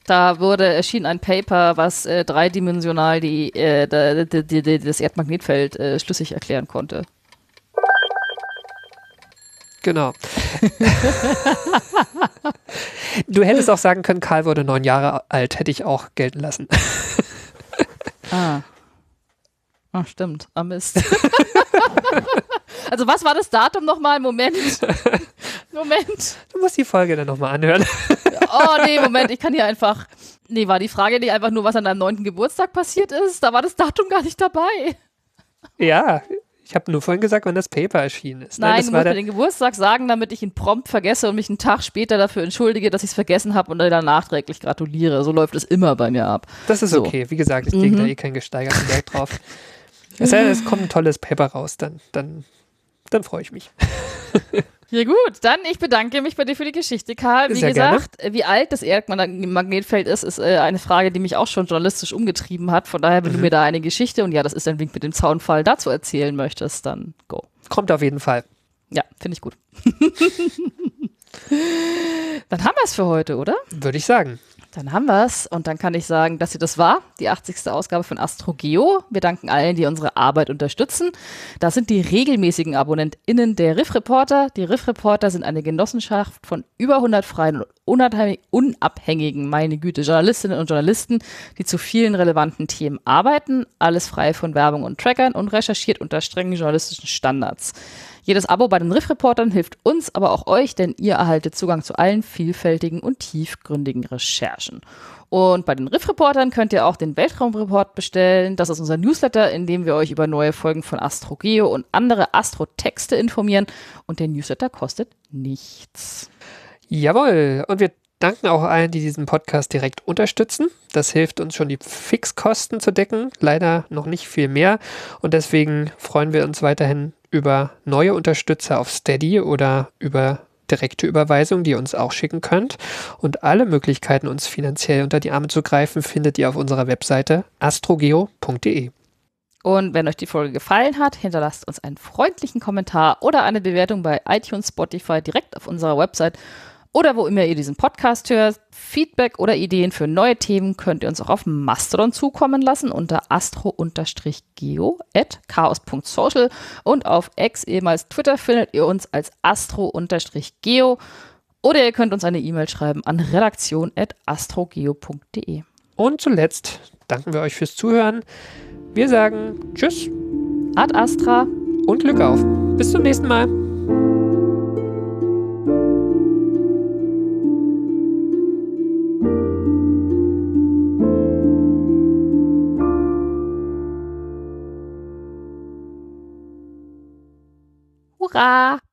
A: Da wurde erschien ein Paper, was äh, dreidimensional die, äh, da- die, die, die, das Erdmagnetfeld äh, schlüssig erklären konnte.
B: Genau. du hättest auch sagen können, Karl wurde neun Jahre alt, hätte ich auch gelten lassen.
A: Ah. Ah, stimmt. Ah, Mist. also was war das Datum nochmal? Moment. Moment.
B: Du musst die Folge dann nochmal anhören.
A: Oh, nee, Moment. Ich kann hier einfach. Nee, war die Frage nicht einfach nur, was an deinem neunten Geburtstag passiert ist? Da war das Datum gar nicht dabei.
B: ja, ich habe nur vorhin gesagt, wann das Paper erschienen ist.
A: Nein,
B: das
A: du musst mir den Geburtstag sagen, damit ich ihn prompt vergesse und mich einen Tag später dafür entschuldige, dass ich es vergessen habe und dann nachträglich gratuliere. So läuft es immer bei mir ab.
B: das ist
A: so.
B: okay. Wie gesagt, ich lege da
A: Mhm.
B: eh keinen gesteigerten Wert drauf. Es es kommt ein tolles Paper raus, dann, dann, dann freue ich mich.
A: Ja gut, dann ich bedanke mich bei dir für die Geschichte, Karl. Wie
B: Sehr gerne.
A: gesagt, äh, wie alt das Erdmagnetfeld ist, ist äh, eine Frage, die mich auch schon journalistisch umgetrieben hat. Von daher, wenn du
B: Mhm.
A: mir da eine Geschichte und ja, das ist ein Wink mit dem Zaunfall dazu erzählen möchtest, dann go.
B: Kommt auf jeden Fall.
A: Ja, finde ich gut. dann haben wir es für heute, oder?
B: Würde ich sagen.
A: Dann haben wir es und dann kann ich sagen, dass sie das war, die 80. Ausgabe von AstroGeo. Wir danken allen, die unsere Arbeit unterstützen. Das sind die regelmäßigen AbonnentInnen der Riff Reporter. Die Riff Reporter sind eine Genossenschaft von über 100 freien und unabhängig- unabhängigen, meine Güte, Journalistinnen und Journalisten, die zu vielen relevanten Themen arbeiten. Alles frei von Werbung und Trackern und recherchiert unter strengen journalistischen Standards. Jedes Abo bei den Riff-Reportern hilft uns, aber auch euch, denn ihr erhaltet Zugang zu allen vielfältigen und tiefgründigen Recherchen. Und bei den Riff-Reportern könnt ihr auch den Weltraumreport bestellen. Das ist unser Newsletter, in dem wir euch über neue Folgen von AstroGeo und andere Astrotexte informieren. Und der Newsletter kostet nichts.
B: Jawohl. Und wir danken auch allen, die diesen Podcast direkt unterstützen. Das hilft uns schon, die Fixkosten zu decken. Leider noch nicht viel mehr. Und deswegen freuen wir uns weiterhin über neue Unterstützer auf Steady oder über direkte Überweisung, die ihr uns auch schicken könnt. Und alle Möglichkeiten, uns finanziell unter die Arme zu greifen, findet ihr auf unserer Webseite astrogeo.de.
A: Und wenn euch die Folge gefallen hat, hinterlasst uns einen freundlichen Kommentar oder eine Bewertung bei iTunes, Spotify direkt auf unserer Website oder wo immer ihr diesen Podcast hört. Feedback oder Ideen für neue Themen könnt ihr uns auch auf Mastodon zukommen lassen unter astro-geo at chaos.social und auf X, ehemals Twitter, findet ihr uns als astro-geo oder ihr könnt uns eine E-Mail schreiben an redaktion at astrogeo.de.
B: Und zuletzt danken wir euch fürs Zuhören. Wir sagen Tschüss
A: Ad Astra.
B: und Glück auf. Bis zum nächsten Mal.
A: 哈。